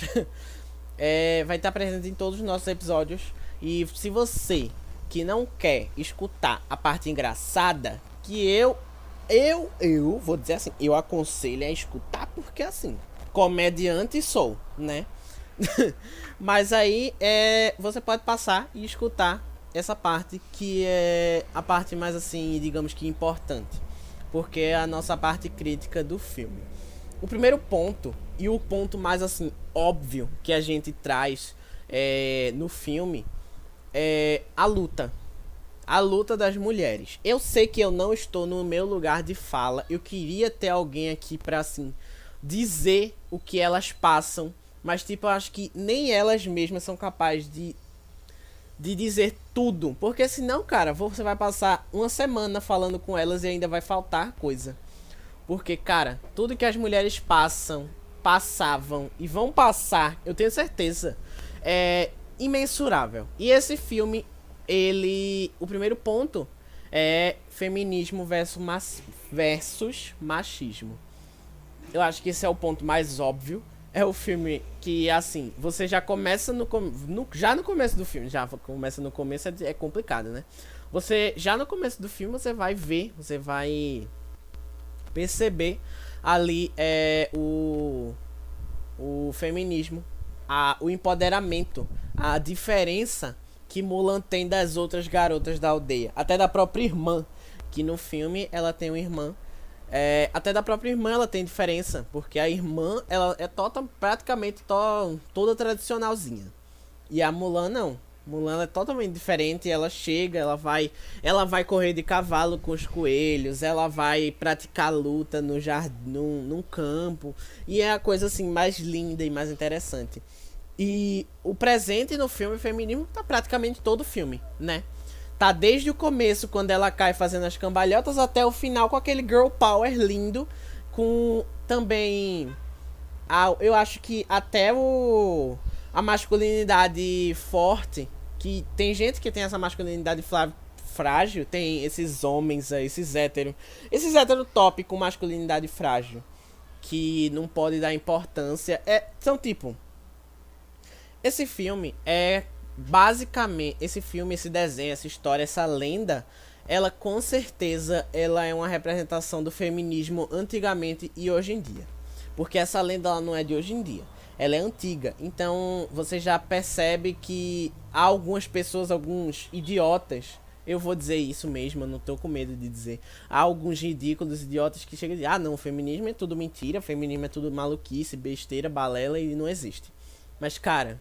é, vai estar presente em todos os nossos episódios. E se você que não quer escutar a parte engraçada, que eu eu eu vou dizer assim, eu aconselho a escutar porque assim, comediante sou, né? Mas aí é, você pode passar e escutar essa parte que é a parte mais assim, digamos que importante, porque é a nossa parte crítica do filme. O primeiro ponto e o ponto mais assim óbvio que a gente traz é, no filme é a luta. A luta das mulheres. Eu sei que eu não estou no meu lugar de fala. Eu queria ter alguém aqui para assim dizer o que elas passam, mas tipo, eu acho que nem elas mesmas são capazes de de dizer tudo. Porque senão, cara, você vai passar uma semana falando com elas e ainda vai faltar coisa. Porque, cara, tudo que as mulheres passam, passavam e vão passar, eu tenho certeza, é imensurável. E esse filme, ele. O primeiro ponto é feminismo versus, versus machismo. Eu acho que esse é o ponto mais óbvio é o filme que, assim, você já começa no, no, Já no começo do filme, já começa no começo, é, é complicado, né? Você, já no começo do filme, você vai ver, você vai perceber ali é, o, o feminismo, a, o empoderamento, a diferença que Mulan tem das outras garotas da aldeia. Até da própria irmã, que no filme ela tem uma irmã é, até da própria irmã ela tem diferença, porque a irmã ela é tota, praticamente to, toda tradicionalzinha. E a Mulan não. Mulan é totalmente diferente, ela chega, ela vai, ela vai correr de cavalo com os coelhos, ela vai praticar luta no jardim, num, num campo, e é a coisa assim mais linda e mais interessante. E o presente no filme feminino tá praticamente todo o filme, né? Tá desde o começo, quando ela cai fazendo as cambalhotas, até o final com aquele girl power lindo. Com também. A, eu acho que até o. A masculinidade forte. Que tem gente que tem essa masculinidade frágil. Tem esses homens aí, esses héteros. Esses héteros top com masculinidade frágil. Que não pode dar importância. É, são tipo. Esse filme é basicamente esse filme, esse desenho, essa história, essa lenda, ela com certeza ela é uma representação do feminismo antigamente e hoje em dia. Porque essa lenda ela não é de hoje em dia, ela é antiga. Então você já percebe que há algumas pessoas, alguns idiotas, eu vou dizer isso mesmo, eu não tô com medo de dizer. Há alguns ridículos idiotas que chegam e dizem: "Ah, não, feminismo é tudo mentira, feminismo é tudo maluquice, besteira, balela e não existe". Mas cara,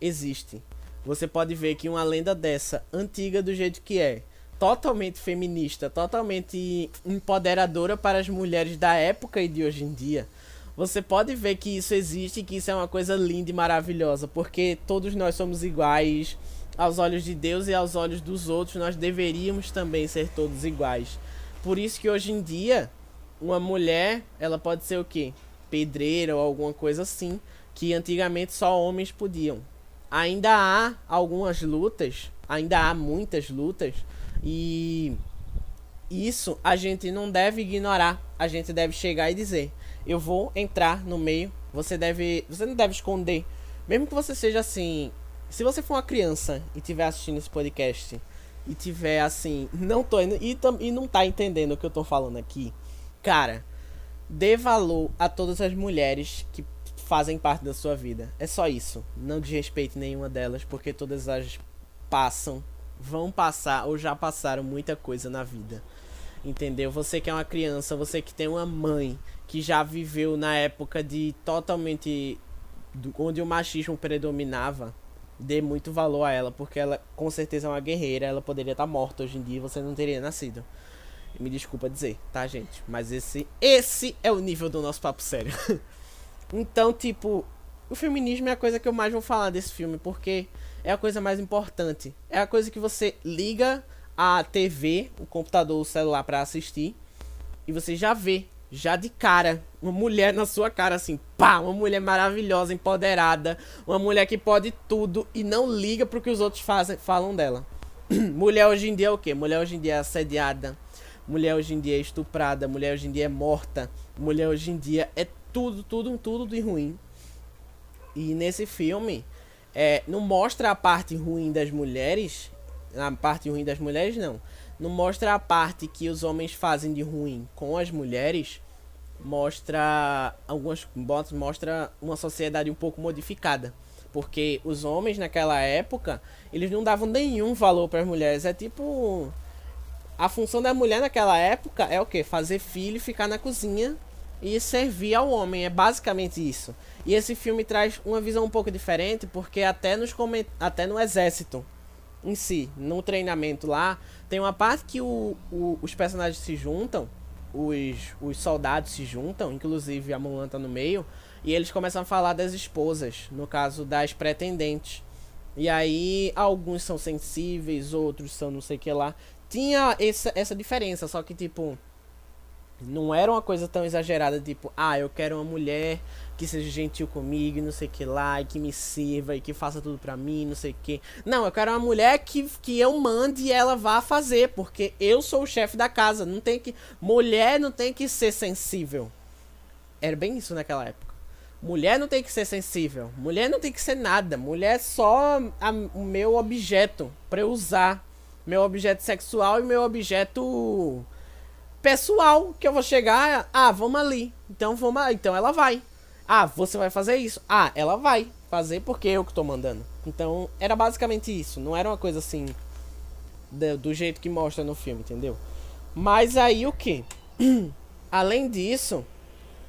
existe você pode ver que uma lenda dessa, antiga do jeito que é, totalmente feminista, totalmente empoderadora para as mulheres da época e de hoje em dia, você pode ver que isso existe e que isso é uma coisa linda e maravilhosa, porque todos nós somos iguais aos olhos de Deus e aos olhos dos outros, nós deveríamos também ser todos iguais. Por isso que hoje em dia, uma mulher, ela pode ser o quê? Pedreira ou alguma coisa assim, que antigamente só homens podiam ainda há algumas lutas, ainda há muitas lutas e isso a gente não deve ignorar. A gente deve chegar e dizer: "Eu vou entrar no meio". Você deve, você não deve esconder, mesmo que você seja assim, se você for uma criança e estiver assistindo esse podcast e tiver assim, não tô e, e não tá entendendo o que eu tô falando aqui, cara, dê valor a todas as mulheres que fazem parte da sua vida. É só isso. Não desrespeite nenhuma delas, porque todas elas passam, vão passar ou já passaram muita coisa na vida. Entendeu? Você que é uma criança, você que tem uma mãe que já viveu na época de totalmente onde o machismo predominava, dê muito valor a ela, porque ela com certeza é uma guerreira, ela poderia estar morta hoje em dia e você não teria nascido. Me desculpa dizer, tá, gente? Mas esse esse é o nível do nosso papo sério. Então, tipo, o feminismo é a coisa que eu mais vou falar desse filme, porque é a coisa mais importante. É a coisa que você liga a TV, o computador, o celular para assistir e você já vê, já de cara, uma mulher na sua cara assim, pá, uma mulher maravilhosa, empoderada, uma mulher que pode tudo e não liga pro que os outros fazem, falam dela. mulher hoje em dia é o quê? Mulher hoje em dia é assediada, mulher hoje em dia é estuprada, mulher hoje em dia é morta, mulher hoje em dia é tudo, tudo, tudo de ruim. E nesse filme, é, não mostra a parte ruim das mulheres. A parte ruim das mulheres, não. Não mostra a parte que os homens fazem de ruim com as mulheres. Mostra algumas mostra uma sociedade um pouco modificada. Porque os homens naquela época, eles não davam nenhum valor para as mulheres. É tipo a função da mulher naquela época é o que? Fazer filho, ficar na cozinha e servir ao homem. É basicamente isso. E esse filme traz uma visão um pouco diferente, porque até, nos coment... até no exército em si, no treinamento lá, tem uma parte que o, o, os personagens se juntam, os, os soldados se juntam, inclusive a Mulan tá no meio, e eles começam a falar das esposas, no caso das pretendentes. E aí, alguns são sensíveis, outros são não sei o que lá. Tinha essa, essa diferença, só que, tipo, não era uma coisa tão exagerada, tipo, ah, eu quero uma mulher que seja gentil comigo, não sei que lá, e que me sirva, e que faça tudo pra mim, não sei que. Não, eu quero uma mulher que, que eu mande e ela vá fazer, porque eu sou o chefe da casa. Não tem que. Mulher não tem que ser sensível. Era bem isso naquela época. Mulher não tem que ser sensível. Mulher não tem que ser nada. Mulher é só a, o meu objeto pra eu usar. Meu objeto sexual e meu objeto pessoal. Que eu vou chegar. Ah, vamos ali. Então vamos. Então ela vai. Ah, você vai fazer isso? Ah, ela vai fazer porque eu que tô mandando. Então, era basicamente isso. Não era uma coisa assim. Do, do jeito que mostra no filme, entendeu? Mas aí o que? Além disso,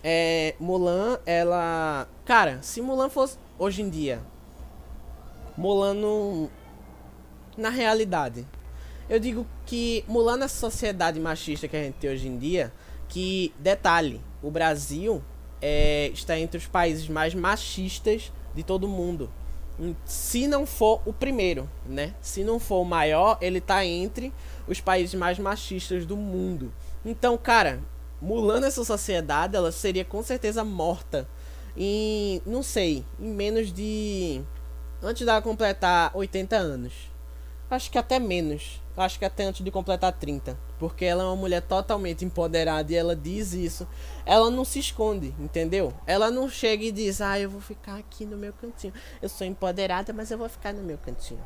é, Mulan, ela. Cara, se Mulan fosse. Hoje em dia. Mulan não. Na realidade. Eu digo que Mulan nessa sociedade machista que a gente tem hoje em dia. Que, detalhe, o Brasil é, está entre os países mais machistas de todo mundo. Se não for o primeiro, né? Se não for o maior, ele tá entre os países mais machistas do mundo. Então, cara, Mulan essa sociedade, ela seria com certeza morta em, não sei, em menos de antes dela completar 80 anos. Acho que até menos. Acho que até antes de completar 30. Porque ela é uma mulher totalmente empoderada e ela diz isso. Ela não se esconde, entendeu? Ela não chega e diz, ah, eu vou ficar aqui no meu cantinho. Eu sou empoderada, mas eu vou ficar no meu cantinho.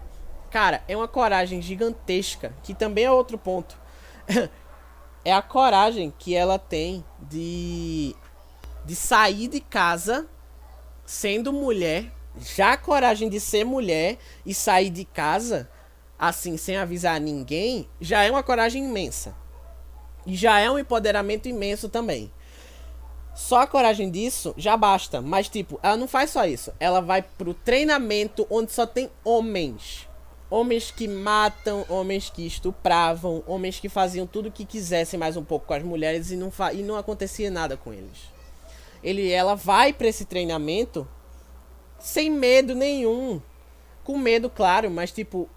Cara, é uma coragem gigantesca, que também é outro ponto. é a coragem que ela tem de, de sair de casa sendo mulher. Já a coragem de ser mulher e sair de casa assim, sem avisar ninguém, já é uma coragem imensa. E já é um empoderamento imenso também. Só a coragem disso já basta. Mas, tipo, ela não faz só isso. Ela vai pro treinamento onde só tem homens. Homens que matam, homens que estupravam, homens que faziam tudo o que quisessem mais um pouco com as mulheres e não, e não acontecia nada com eles. Ele, ela vai para esse treinamento sem medo nenhum. Com medo, claro, mas tipo,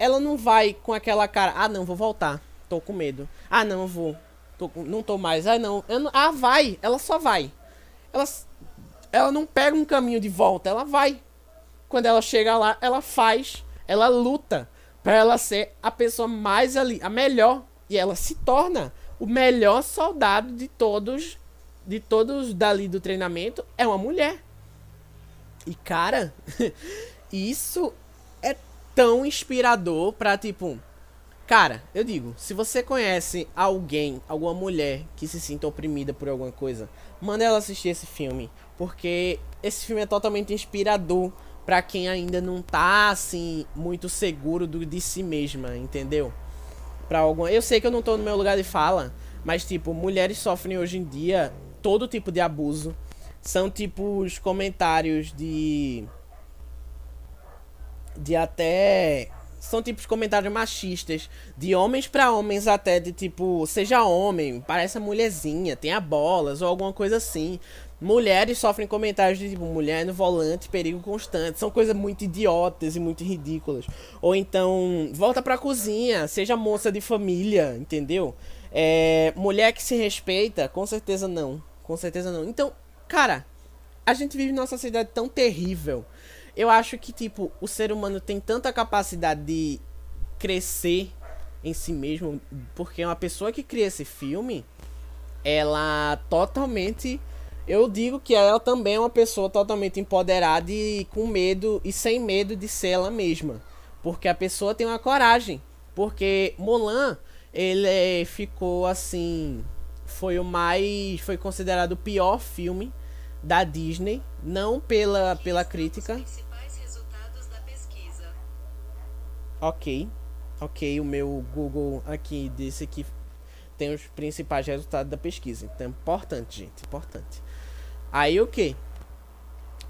ela não vai com aquela cara, ah não, vou voltar, tô com medo. Ah não, vou, tô, não tô mais. Ah não, não, ah vai, ela só vai. Ela, ela não pega um caminho de volta, ela vai. Quando ela chega lá, ela faz, ela luta para ela ser a pessoa mais ali, a melhor, e ela se torna o melhor soldado de todos, de todos dali do treinamento é uma mulher. E cara, isso tão inspirador pra, tipo. Cara, eu digo, se você conhece alguém, alguma mulher que se sinta oprimida por alguma coisa, manda ela assistir esse filme. Porque esse filme é totalmente inspirador para quem ainda não tá, assim, muito seguro do, de si mesma, entendeu? Pra alguma... Eu sei que eu não tô no meu lugar de fala, mas, tipo, mulheres sofrem hoje em dia todo tipo de abuso. São, tipo, os comentários de de até são tipos de comentários machistas, de homens para homens até, de tipo, seja homem, parece a mulherzinha, tenha bolas ou alguma coisa assim. Mulheres sofrem comentários de tipo, mulher no volante, perigo constante. São coisas muito idiotas e muito ridículas. Ou então, volta pra cozinha, seja moça de família, entendeu? É, mulher que se respeita, com certeza não. Com certeza não. Então, cara, a gente vive numa sociedade tão terrível. Eu acho que, tipo, o ser humano tem tanta capacidade de crescer em si mesmo. Porque uma pessoa que cria esse filme, ela totalmente eu digo que ela também é uma pessoa totalmente empoderada e com medo e sem medo de ser ela mesma. Porque a pessoa tem uma coragem. Porque Mulan, ele ficou assim. Foi o mais. Foi considerado o pior filme da Disney. Não pela, pela crítica. Ok. Ok, o meu Google aqui disse que tem os principais resultados da pesquisa. Então, importante, gente, importante. Aí o que?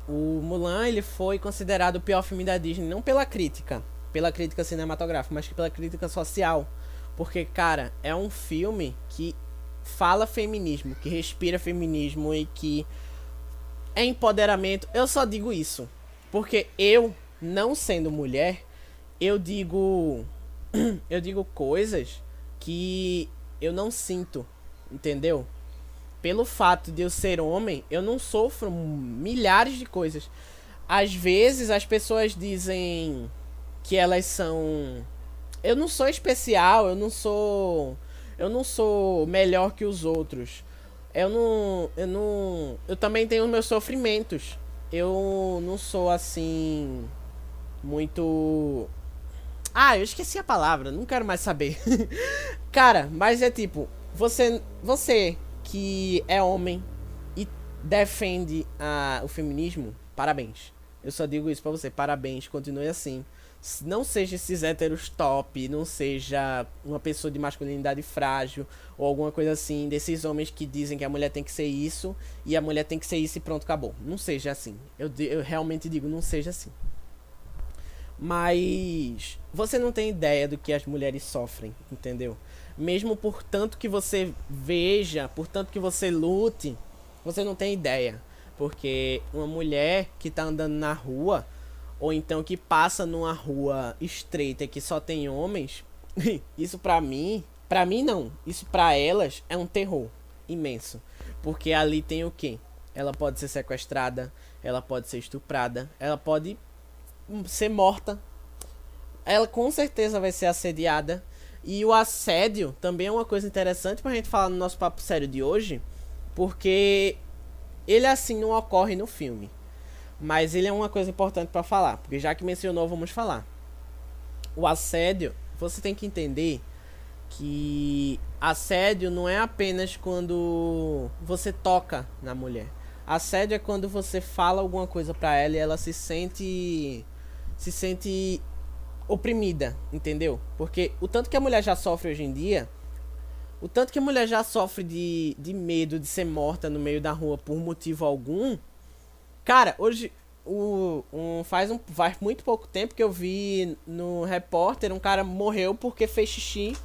O Mulan ele foi considerado o pior filme da Disney não pela crítica, pela crítica cinematográfica, mas pela crítica social. Porque, cara, é um filme que fala feminismo, que respira feminismo e que é empoderamento. Eu só digo isso. Porque eu, não sendo mulher, eu digo. Eu digo coisas que eu não sinto, entendeu? pelo fato de eu ser homem, eu não sofro milhares de coisas. Às vezes as pessoas dizem que elas são eu não sou especial, eu não sou eu não sou melhor que os outros. Eu não eu não eu também tenho meus sofrimentos. Eu não sou assim muito Ah, eu esqueci a palavra, não quero mais saber. Cara, mas é tipo, você você que é homem e defende a, o feminismo, parabéns. Eu só digo isso pra você, parabéns, continue assim. Não seja esses héteros top, não seja uma pessoa de masculinidade frágil ou alguma coisa assim, desses homens que dizem que a mulher tem que ser isso e a mulher tem que ser isso e pronto, acabou. Não seja assim. Eu, eu realmente digo, não seja assim. Mas você não tem ideia do que as mulheres sofrem, entendeu? mesmo por tanto que você veja, por tanto que você lute, você não tem ideia. Porque uma mulher que tá andando na rua, ou então que passa numa rua estreita que só tem homens, isso pra mim, pra mim não, isso pra elas é um terror imenso. Porque ali tem o quê? Ela pode ser sequestrada, ela pode ser estuprada, ela pode ser morta. Ela com certeza vai ser assediada e o assédio também é uma coisa interessante pra gente falar no nosso papo sério de hoje, porque ele assim não ocorre no filme. Mas ele é uma coisa importante para falar, porque já que mencionou, vamos falar. O assédio, você tem que entender que assédio não é apenas quando você toca na mulher. Assédio é quando você fala alguma coisa para ela e ela se sente se sente oprimida, entendeu? Porque o tanto que a mulher já sofre hoje em dia, o tanto que a mulher já sofre de, de medo de ser morta no meio da rua por motivo algum. Cara, hoje o, um, faz, um, faz muito pouco tempo que eu vi no repórter um cara morreu porque fez xixi.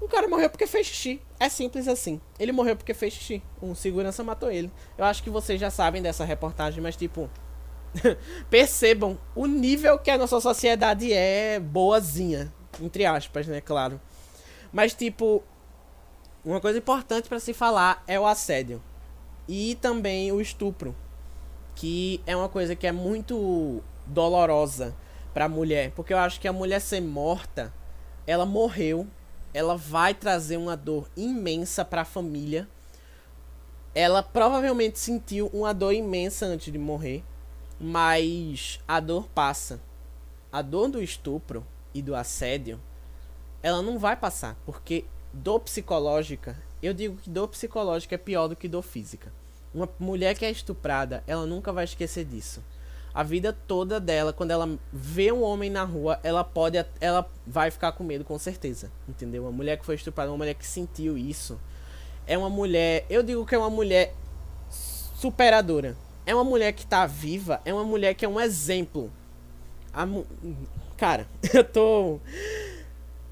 Um cara morreu porque fez xixi. É simples assim. Ele morreu porque fez xixi. Um segurança matou ele. Eu acho que vocês já sabem dessa reportagem, mas tipo. percebam o nível que a nossa sociedade é boazinha, entre aspas, né, claro. Mas tipo, uma coisa importante para se falar é o assédio e também o estupro, que é uma coisa que é muito dolorosa para mulher, porque eu acho que a mulher ser morta, ela morreu, ela vai trazer uma dor imensa para a família. Ela provavelmente sentiu uma dor imensa antes de morrer mas a dor passa. A dor do estupro e do assédio, ela não vai passar, porque dor psicológica, eu digo que dor psicológica é pior do que dor física. Uma mulher que é estuprada, ela nunca vai esquecer disso. A vida toda dela, quando ela vê um homem na rua, ela pode, ela vai ficar com medo com certeza, entendeu? Uma mulher que foi estuprada, uma mulher que sentiu isso, é uma mulher, eu digo que é uma mulher superadora é uma mulher que tá viva, é uma mulher que é um exemplo. A mu... Cara, eu tô.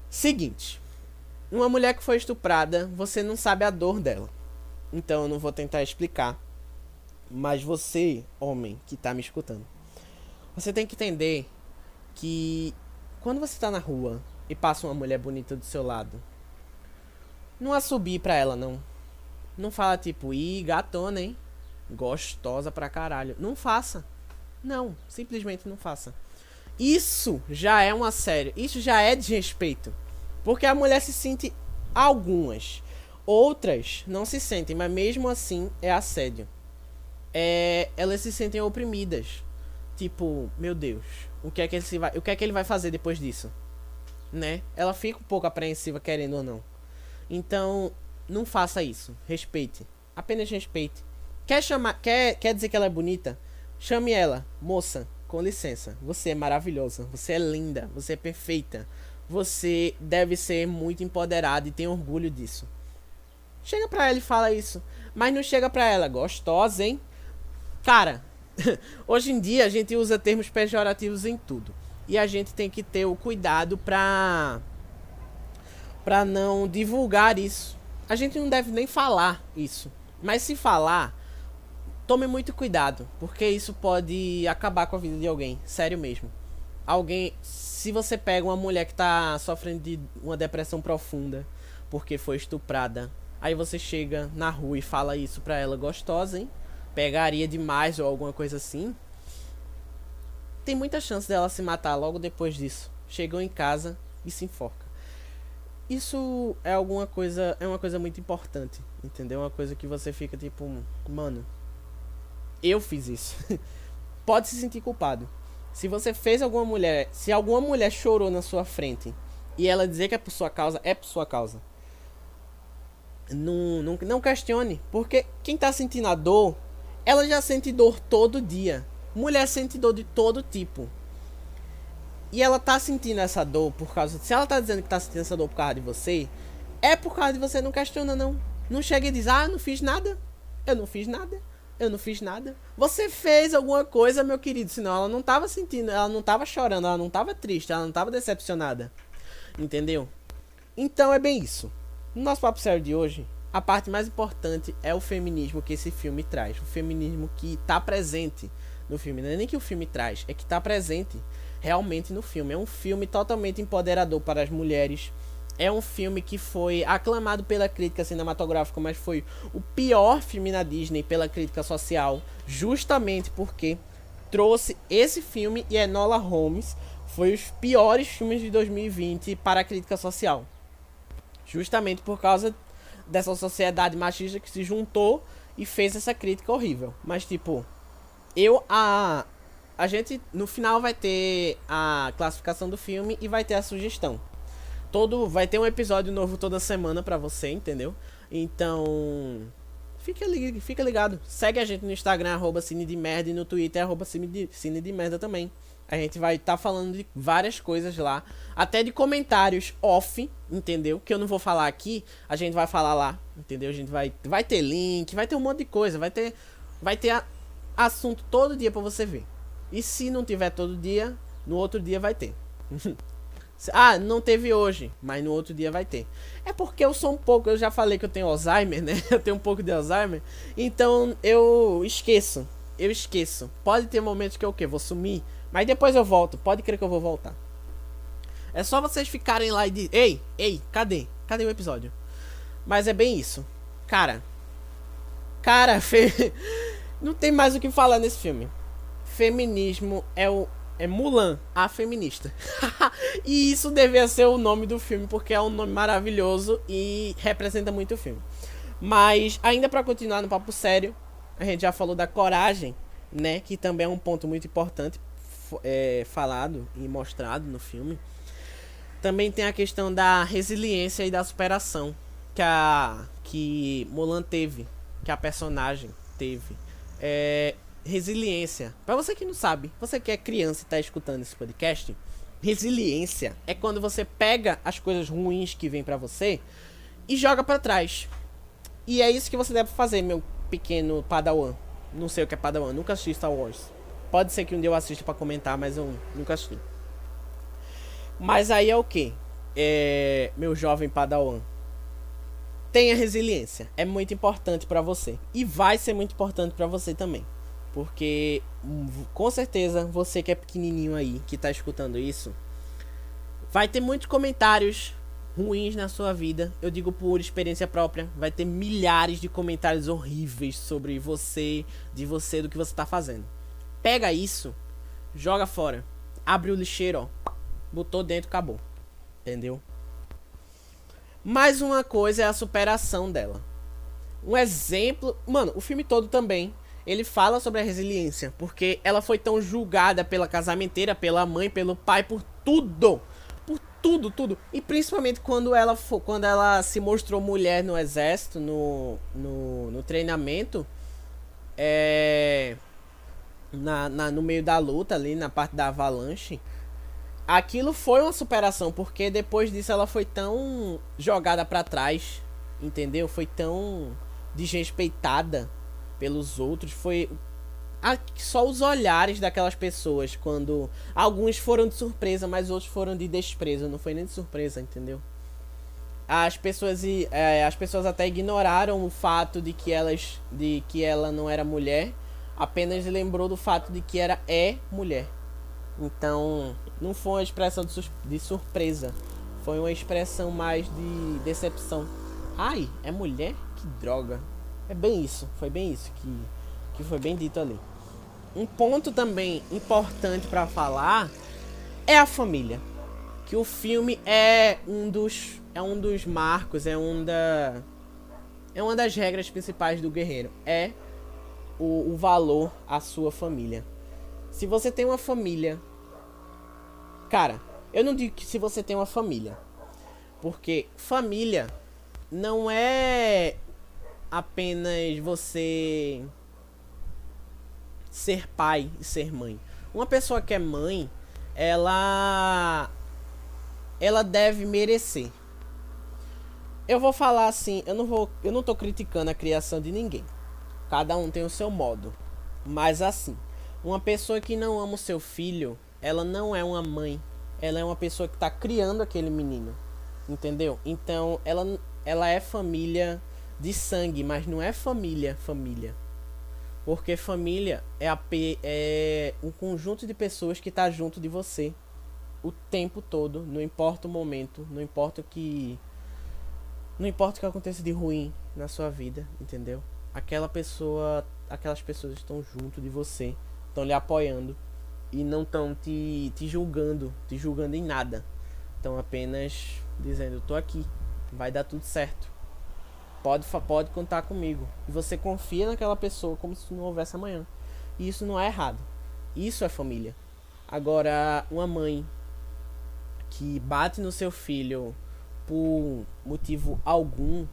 Seguinte. Uma mulher que foi estuprada, você não sabe a dor dela. Então eu não vou tentar explicar. Mas você, homem, que tá me escutando, você tem que entender que quando você tá na rua e passa uma mulher bonita do seu lado, não assobie pra ela, não. Não fala tipo, ih, gatona, hein? Gostosa pra caralho. Não faça. Não, simplesmente não faça. Isso já é um assédio. Isso já é desrespeito. Porque a mulher se sente algumas. Outras não se sentem, mas mesmo assim é assédio. É, elas se sentem oprimidas. Tipo, meu Deus, o que é que ele vai, o que é que ele vai fazer depois disso? Né? Ela fica um pouco apreensiva querendo ou não. Então, não faça isso. Respeite. Apenas respeite. Quer chamar, quer, quer dizer que ela é bonita? Chame ela, moça, com licença. Você é maravilhosa, você é linda, você é perfeita. Você deve ser muito empoderada e tem orgulho disso. Chega pra ela e fala isso. Mas não chega pra ela, gostosa, hein? Cara, hoje em dia a gente usa termos pejorativos em tudo. E a gente tem que ter o cuidado pra. pra não divulgar isso. A gente não deve nem falar isso. Mas se falar, tome muito cuidado, porque isso pode acabar com a vida de alguém, sério mesmo. Alguém, se você pega uma mulher que tá sofrendo de uma depressão profunda porque foi estuprada, aí você chega na rua e fala isso pra ela gostosa, hein? Pegaria demais ou alguma coisa assim. Tem muita chance dela se matar logo depois disso. Chegou em casa e se enforca. Isso é alguma coisa, é uma coisa muito importante, entendeu? Uma coisa que você fica tipo, mano, eu fiz isso. Pode se sentir culpado. Se você fez alguma mulher, se alguma mulher chorou na sua frente e ela dizer que é por sua causa, é por sua causa. Não, não, não questione, porque quem tá sentindo a dor, ela já sente dor todo dia. Mulher sente dor de todo tipo. E ela tá sentindo essa dor por causa. Se ela tá dizendo que tá sentindo essa dor por causa de você, é por causa de você, não questiona, não. Não chega e diz, ah, não fiz nada. Eu não fiz nada. Eu não fiz nada. Você fez alguma coisa, meu querido. Senão ela não tava sentindo, ela não tava chorando, ela não tava triste, ela não tava decepcionada. Entendeu? Então é bem isso. No nosso papo sério de hoje, a parte mais importante é o feminismo que esse filme traz. O feminismo que tá presente no filme. Não é nem que o filme traz, é que tá presente realmente no filme. É um filme totalmente empoderador para as mulheres é um filme que foi aclamado pela crítica cinematográfica, mas foi o pior filme na Disney pela crítica social, justamente porque trouxe esse filme e Enola Holmes foi os piores filmes de 2020 para a crítica social. Justamente por causa dessa sociedade machista que se juntou e fez essa crítica horrível. Mas tipo, eu a a gente no final vai ter a classificação do filme e vai ter a sugestão todo vai ter um episódio novo toda semana para você, entendeu? Então, fica ligado, fica ligado. Segue a gente no Instagram arroba Cine de Merda e no Twitter arroba Cine de, Merda também. A gente vai estar tá falando de várias coisas lá, até de comentários off, entendeu? Que eu não vou falar aqui, a gente vai falar lá, entendeu? A gente vai vai ter link, vai ter um monte de coisa, vai ter vai ter a, assunto todo dia para você ver. E se não tiver todo dia, no outro dia vai ter. Ah, não teve hoje, mas no outro dia vai ter. É porque eu sou um pouco, eu já falei que eu tenho Alzheimer, né? Eu tenho um pouco de Alzheimer. Então eu esqueço. Eu esqueço. Pode ter momentos que eu o quê? Vou sumir. Mas depois eu volto. Pode crer que eu vou voltar. É só vocês ficarem lá e dizer: Ei, ei, cadê? Cadê o episódio? Mas é bem isso. Cara. Cara, fe... não tem mais o que falar nesse filme. Feminismo é o é Mulan, a feminista. e isso devia ser o nome do filme, porque é um nome maravilhoso e representa muito o filme. Mas, ainda para continuar no papo sério, a gente já falou da coragem, né? Que também é um ponto muito importante é, falado e mostrado no filme. Também tem a questão da resiliência e da superação que a que Mulan teve, que a personagem teve. É, resiliência. Para você que não sabe, você que é criança e tá escutando esse podcast, resiliência é quando você pega as coisas ruins que vêm para você e joga para trás. E é isso que você deve fazer, meu pequeno padawan. Não sei o que é padawan, nunca assisti Star Wars. Pode ser que um dia eu assista para comentar, mas eu nunca assisti. Mas aí é o que? É, meu jovem padawan. Tenha resiliência. É muito importante para você. E vai ser muito importante para você também. Porque hum, com certeza você que é pequenininho aí, que tá escutando isso, vai ter muitos comentários ruins na sua vida. Eu digo por experiência própria. Vai ter milhares de comentários horríveis sobre você, de você, do que você tá fazendo. Pega isso, joga fora. Abre o lixeiro, ó. Botou dentro, acabou. Entendeu? Mais uma coisa é a superação dela. Um exemplo. Mano, o filme todo também. Ele fala sobre a resiliência. Porque ela foi tão julgada pela casamenteira, pela mãe, pelo pai, por tudo tudo, tudo. E principalmente quando ela, quando ela se mostrou mulher no exército, no, no, no treinamento, é, na, na, no meio da luta ali, na parte da avalanche, aquilo foi uma superação, porque depois disso ela foi tão jogada para trás, entendeu? Foi tão desrespeitada pelos outros, foi só os olhares daquelas pessoas quando alguns foram de surpresa, mas outros foram de desprezo, não foi nem de surpresa, entendeu? As pessoas é, as pessoas até ignoraram o fato de que elas de que ela não era mulher, apenas lembrou do fato de que era é mulher. Então, não foi uma expressão de, de surpresa, foi uma expressão mais de decepção. Ai, é mulher? Que droga. É bem isso, foi bem isso que que foi bem dito ali. Um ponto também importante para falar é a família. Que o filme é um dos é um dos marcos, é um da é uma das regras principais do guerreiro, é o, o valor à sua família. Se você tem uma família, cara, eu não digo que se você tem uma família, porque família não é apenas você ser pai e ser mãe. Uma pessoa que é mãe, ela ela deve merecer. Eu vou falar assim, eu não vou, eu não tô criticando a criação de ninguém. Cada um tem o seu modo. Mas assim, uma pessoa que não ama o seu filho, ela não é uma mãe. Ela é uma pessoa que está criando aquele menino. Entendeu? Então, ela ela é família de sangue, mas não é família, família. Porque família é, a, é um conjunto de pessoas que está junto de você o tempo todo, não importa o momento, não importa o que. Não importa o que aconteça de ruim na sua vida, entendeu? Aquela pessoa. Aquelas pessoas estão junto de você, estão lhe apoiando e não estão te, te julgando, te julgando em nada. Estão apenas dizendo, tô aqui, vai dar tudo certo pode, pode contar comigo. E você confia naquela pessoa como se não houvesse amanhã. E isso não é errado. Isso é família. Agora, uma mãe que bate no seu filho por motivo algum,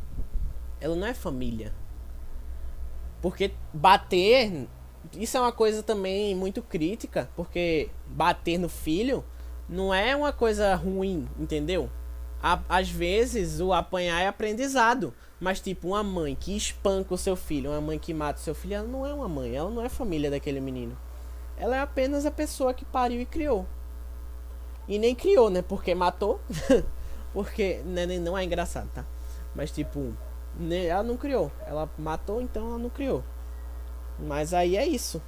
ela não é família. Porque bater, isso é uma coisa também muito crítica, porque bater no filho não é uma coisa ruim, entendeu? às vezes o apanhar é aprendizado. Mas, tipo, uma mãe que espanca o seu filho, uma mãe que mata o seu filho, ela não é uma mãe, ela não é família daquele menino. Ela é apenas a pessoa que pariu e criou. E nem criou, né? Porque matou. Porque né, não é engraçado, tá? Mas, tipo, ela não criou. Ela matou, então ela não criou. Mas aí é isso.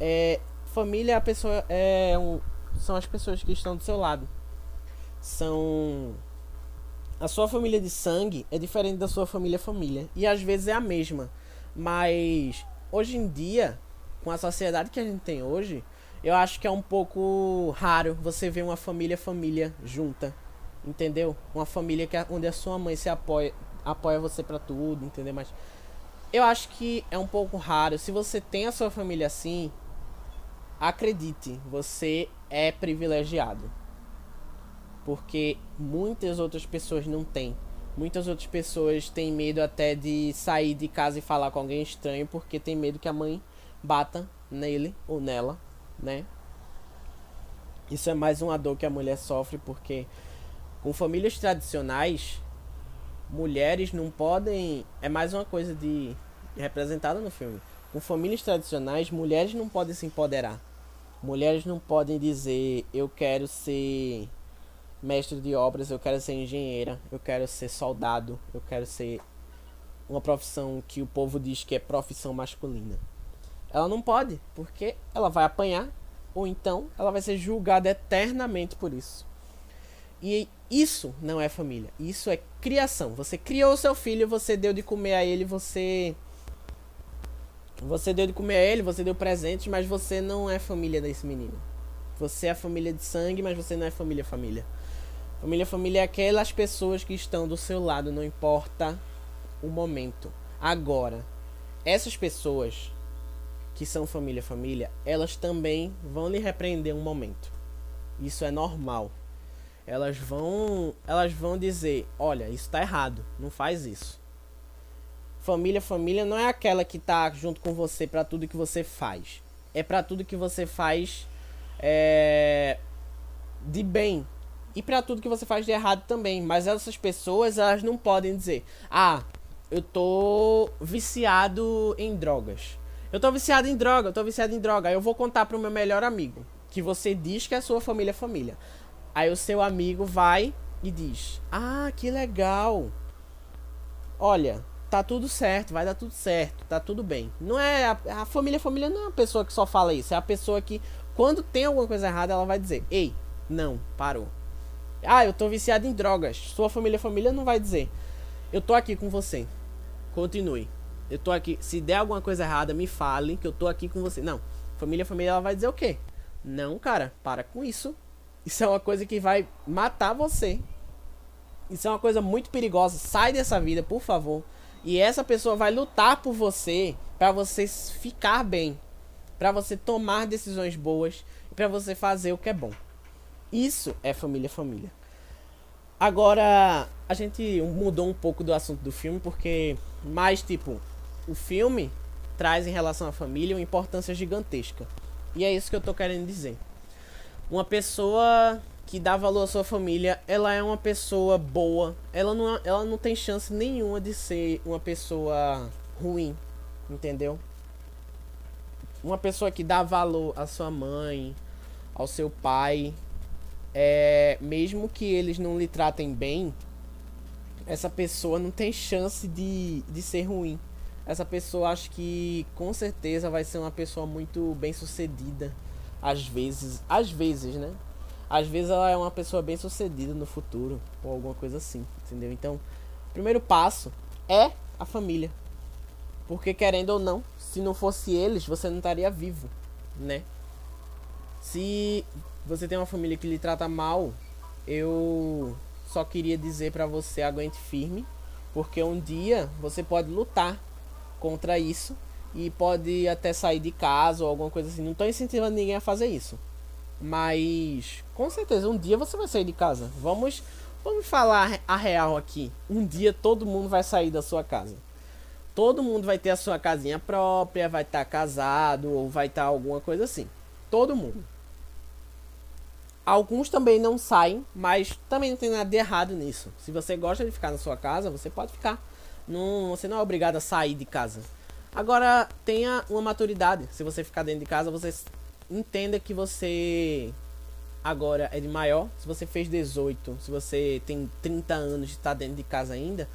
É, família é a pessoa. É um, são as pessoas que estão do seu lado. São a sua família de sangue é diferente da sua família família. E às vezes é a mesma. Mas hoje em dia, com a sociedade que a gente tem hoje, eu acho que é um pouco raro você ver uma família família junta. Entendeu? Uma família que, é onde a sua mãe se apoia, apoia você para tudo, entendeu? Mas eu acho que é um pouco raro. Se você tem a sua família assim, acredite, você é privilegiado porque muitas outras pessoas não têm. Muitas outras pessoas têm medo até de sair de casa e falar com alguém estranho porque tem medo que a mãe bata nele ou nela, né? Isso é mais uma dor que a mulher sofre porque com famílias tradicionais, mulheres não podem, é mais uma coisa de representada no filme. com famílias tradicionais, mulheres não podem se empoderar. Mulheres não podem dizer eu quero ser mestre de obras, eu quero ser engenheira, eu quero ser soldado, eu quero ser uma profissão que o povo diz que é profissão masculina. Ela não pode, porque ela vai apanhar ou então ela vai ser julgada eternamente por isso. E isso não é família, isso é criação. Você criou o seu filho, você deu de comer a ele, você você deu de comer a ele, você deu presente, mas você não é família desse menino. Você é família de sangue, mas você não é família família. Família família é aquelas pessoas que estão do seu lado, não importa o momento. Agora, essas pessoas que são família família, elas também vão lhe repreender um momento. Isso é normal. Elas vão, elas vão dizer, olha, isso está errado, não faz isso. Família família não é aquela que tá junto com você para tudo que você faz. É para tudo que você faz é, de bem e para tudo que você faz de errado também. Mas essas pessoas, elas não podem dizer: "Ah, eu tô viciado em drogas". Eu tô viciado em droga, eu tô viciado em droga. Eu vou contar pro meu melhor amigo que você diz que é sua família família. Aí o seu amigo vai e diz: "Ah, que legal. Olha, tá tudo certo, vai dar tudo certo, tá tudo bem". Não é a, a família família não é uma pessoa que só fala isso, é a pessoa que quando tem alguma coisa errada, ela vai dizer: "Ei, não, parou". Ah, eu tô viciado em drogas. Sua família família não vai dizer: "Eu tô aqui com você. Continue". Eu tô aqui. Se der alguma coisa errada, me fale que eu tô aqui com você. Não. Família, família, ela vai dizer o quê? Não, cara, para com isso. Isso é uma coisa que vai matar você. Isso é uma coisa muito perigosa. Sai dessa vida, por favor. E essa pessoa vai lutar por você para você ficar bem, para você tomar decisões boas e para você fazer o que é bom. Isso é família família. Agora, a gente mudou um pouco do assunto do filme porque mais tipo o filme traz em relação à família uma importância gigantesca. E é isso que eu tô querendo dizer. Uma pessoa que dá valor à sua família, ela é uma pessoa boa. Ela não, ela não tem chance nenhuma de ser uma pessoa ruim, entendeu? Uma pessoa que dá valor à sua mãe, ao seu pai, é, mesmo que eles não lhe tratem bem, essa pessoa não tem chance de, de ser ruim essa pessoa acho que com certeza vai ser uma pessoa muito bem sucedida. Às vezes, às vezes, né? Às vezes ela é uma pessoa bem sucedida no futuro ou alguma coisa assim, entendeu? Então, o primeiro passo é a família. Porque querendo ou não, se não fosse eles, você não estaria vivo, né? Se você tem uma família que lhe trata mal, eu só queria dizer para você aguente firme, porque um dia você pode lutar contra isso e pode até sair de casa ou alguma coisa assim. Não estou incentivando ninguém a fazer isso. Mas com certeza um dia você vai sair de casa. Vamos vamos falar a real aqui. Um dia todo mundo vai sair da sua casa. Todo mundo vai ter a sua casinha própria, vai estar tá casado ou vai estar tá alguma coisa assim. Todo mundo. Alguns também não saem, mas também não tem nada de errado nisso. Se você gosta de ficar na sua casa, você pode ficar. Não, você não é obrigado a sair de casa. Agora, tenha uma maturidade. Se você ficar dentro de casa, você entenda que você agora é de maior. Se você fez 18, se você tem 30 anos e está dentro de casa ainda,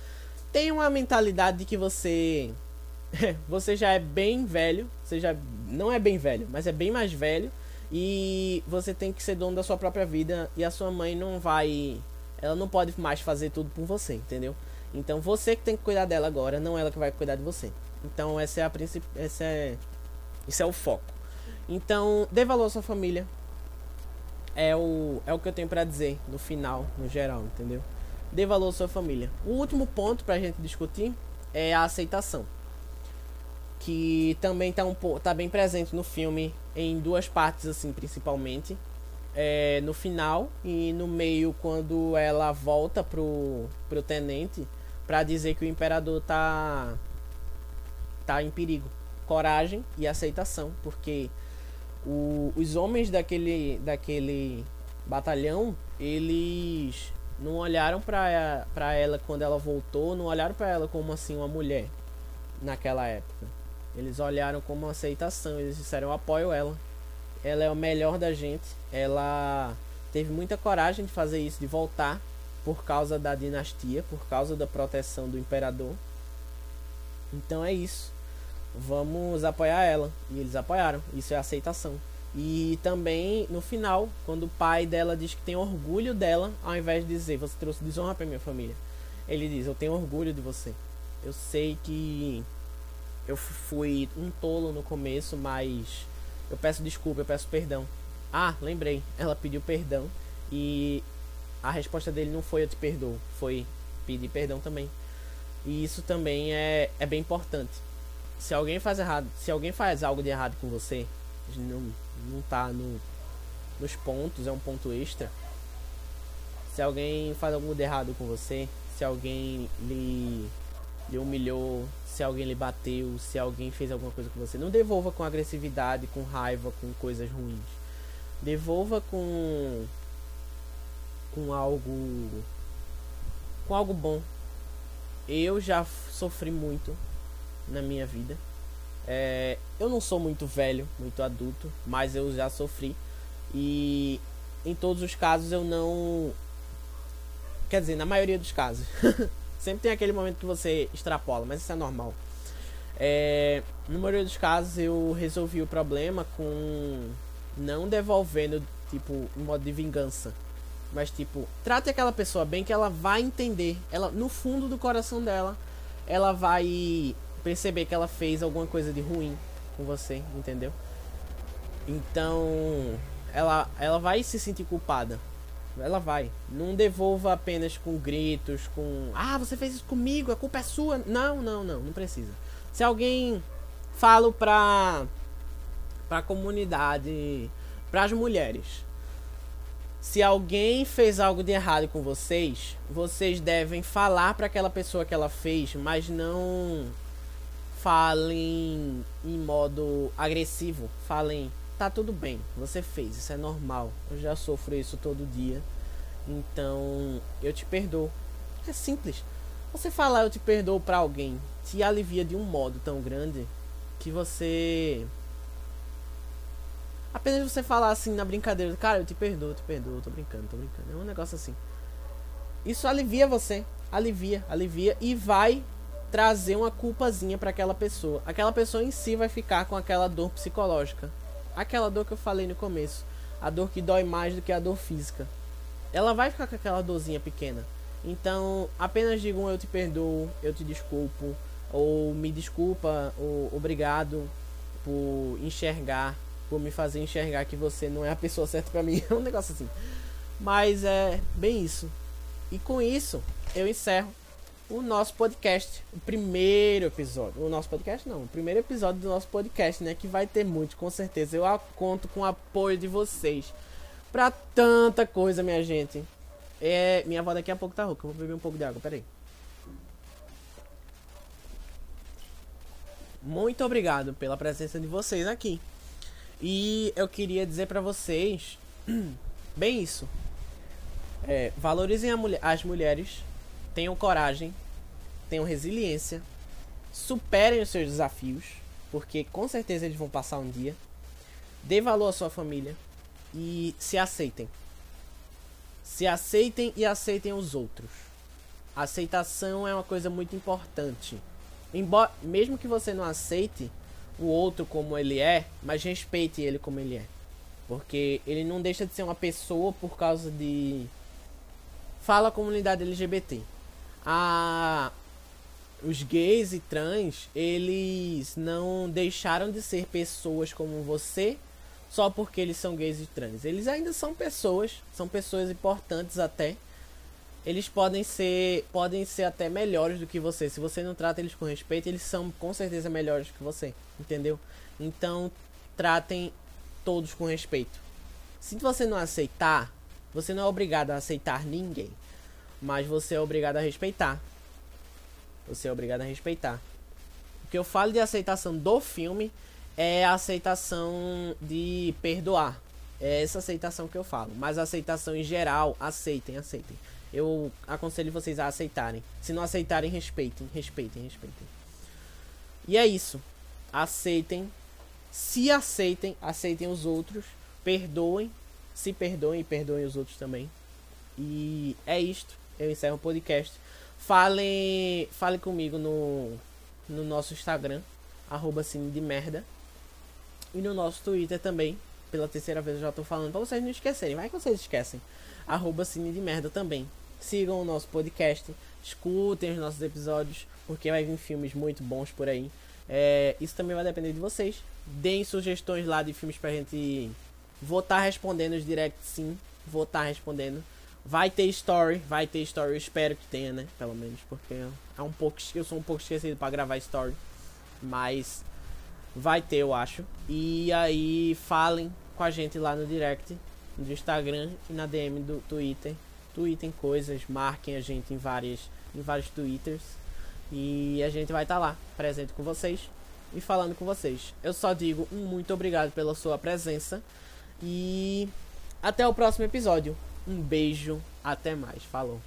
tenha uma mentalidade de que você você já é bem velho, você já não é bem velho, mas é bem mais velho e você tem que ser dono da sua própria vida e a sua mãe não vai, ela não pode mais fazer tudo por você, entendeu? Então você que tem que cuidar dela agora, não ela que vai cuidar de você. Então essa é a princip... essa é esse é o foco. Então, dê valor à sua família. É o é o que eu tenho para dizer no final, no geral, entendeu? Dê valor à sua família. O último ponto pra gente discutir é a aceitação. Que também tá um tá bem presente no filme em duas partes assim, principalmente. É, no final e no meio quando ela volta pro pro tenente para dizer que o imperador tá tá em perigo. Coragem e aceitação, porque o, os homens daquele daquele batalhão, eles não olharam para ela quando ela voltou, não olharam para ela como assim uma mulher naquela época. Eles olharam como aceitação, eles disseram: eu apoio ela. Ela é o melhor da gente. Ela teve muita coragem de fazer isso, de voltar por causa da dinastia, por causa da proteção do imperador. Então é isso. Vamos apoiar ela. E eles apoiaram. Isso é aceitação. E também no final, quando o pai dela diz que tem orgulho dela, ao invés de dizer você trouxe desonra para minha família, ele diz eu tenho orgulho de você. Eu sei que eu fui um tolo no começo, mas eu peço desculpa, eu peço perdão. Ah, lembrei, ela pediu perdão e a resposta dele não foi eu te perdoo, foi pedir perdão também. E isso também é, é bem importante. Se alguém faz errado, se alguém faz algo de errado com você, não, não tá no, nos pontos, é um ponto extra. Se alguém faz algo de errado com você, se alguém lhe, lhe humilhou, se alguém lhe bateu, se alguém fez alguma coisa com você, não devolva com agressividade, com raiva, com coisas ruins. Devolva com com algo com algo bom. Eu já sofri muito na minha vida. É, eu não sou muito velho, muito adulto, mas eu já sofri. E em todos os casos eu não. Quer dizer, na maioria dos casos. Sempre tem aquele momento que você extrapola, mas isso é normal. É, na maioria dos casos eu resolvi o problema com não devolvendo, tipo, em modo de vingança. Mas, tipo, trate aquela pessoa bem que ela vai entender. Ela, no fundo do coração dela, ela vai perceber que ela fez alguma coisa de ruim com você, entendeu? Então, ela, ela vai se sentir culpada. Ela vai. Não devolva apenas com gritos, com. Ah, você fez isso comigo, a culpa é sua. Não, não, não, não precisa. Se alguém falo pra. pra comunidade. pras mulheres se alguém fez algo de errado com vocês, vocês devem falar para aquela pessoa que ela fez, mas não falem em modo agressivo. Falem, tá tudo bem, você fez, isso é normal. Eu já sofro isso todo dia. Então, eu te perdoo. É simples. Você falar eu te perdoo para alguém te alivia de um modo tão grande que você Apenas você falar assim na brincadeira, cara, eu te perdoo, eu te perdoo, tô brincando, tô brincando. É um negócio assim. Isso alivia você, alivia, alivia e vai trazer uma culpazinha para aquela pessoa. Aquela pessoa em si vai ficar com aquela dor psicológica. Aquela dor que eu falei no começo, a dor que dói mais do que a dor física. Ela vai ficar com aquela dorzinha pequena. Então, apenas diga um eu te perdoo, eu te desculpo, ou me desculpa, ou obrigado por enxergar por me fazer enxergar que você não é a pessoa certa para mim. É um negócio assim. Mas é bem isso. E com isso, eu encerro o nosso podcast, o primeiro episódio. O nosso podcast não, o primeiro episódio do nosso podcast, né, que vai ter muito, com certeza. Eu conto com o apoio de vocês para tanta coisa, minha gente. É, minha avó daqui a pouco tá rouca, eu vou beber um pouco de água, peraí. Muito obrigado pela presença de vocês aqui. E eu queria dizer para vocês bem isso. É, valorizem mulher, as mulheres, tenham coragem, tenham resiliência, superem os seus desafios, porque com certeza eles vão passar um dia. Dê valor à sua família e se aceitem. Se aceitem e aceitem os outros. A aceitação é uma coisa muito importante. Embora, mesmo que você não aceite, o outro como ele é, mas respeite ele como ele é. Porque ele não deixa de ser uma pessoa por causa de. Fala comunidade LGBT. A... Os gays e trans, eles não deixaram de ser pessoas como você só porque eles são gays e trans. Eles ainda são pessoas, são pessoas importantes até eles podem ser podem ser até melhores do que você. Se você não trata eles com respeito, eles são com certeza melhores que você, entendeu? Então, tratem todos com respeito. Se você não aceitar, você não é obrigado a aceitar ninguém, mas você é obrigado a respeitar. Você é obrigado a respeitar. O que eu falo de aceitação do filme é a aceitação de perdoar. É essa aceitação que eu falo. Mas a aceitação em geral, aceitem, aceitem eu aconselho vocês a aceitarem. Se não aceitarem, respeitem, respeitem, respeitem. E é isso. aceitem, se aceitem, aceitem os outros, perdoem, se perdoem e perdoem os outros também. E é isto. Eu encerro o podcast. Falem, falem comigo no, no nosso Instagram, arroba cine de merda. E no nosso Twitter também. Pela terceira vez eu já tô falando pra vocês não esquecerem. Vai que vocês esquecem. Arroba cine de merda também. Sigam o nosso podcast. Escutem os nossos episódios. Porque vai vir filmes muito bons por aí. É, isso também vai depender de vocês. Deem sugestões lá de filmes pra gente votar respondendo os directs sim. Votar respondendo. Vai ter story, vai ter story, eu espero que tenha, né? Pelo menos, porque é um pouco, eu sou um pouco esquecido para gravar story, mas vai ter, eu acho. E aí falem com a gente lá no direct do Instagram e na DM do Twitter. Tweetem coisas, marquem a gente em várias em vários twitters e a gente vai estar tá lá, presente com vocês e falando com vocês. Eu só digo muito obrigado pela sua presença e até o próximo episódio. Um beijo, até mais, falou.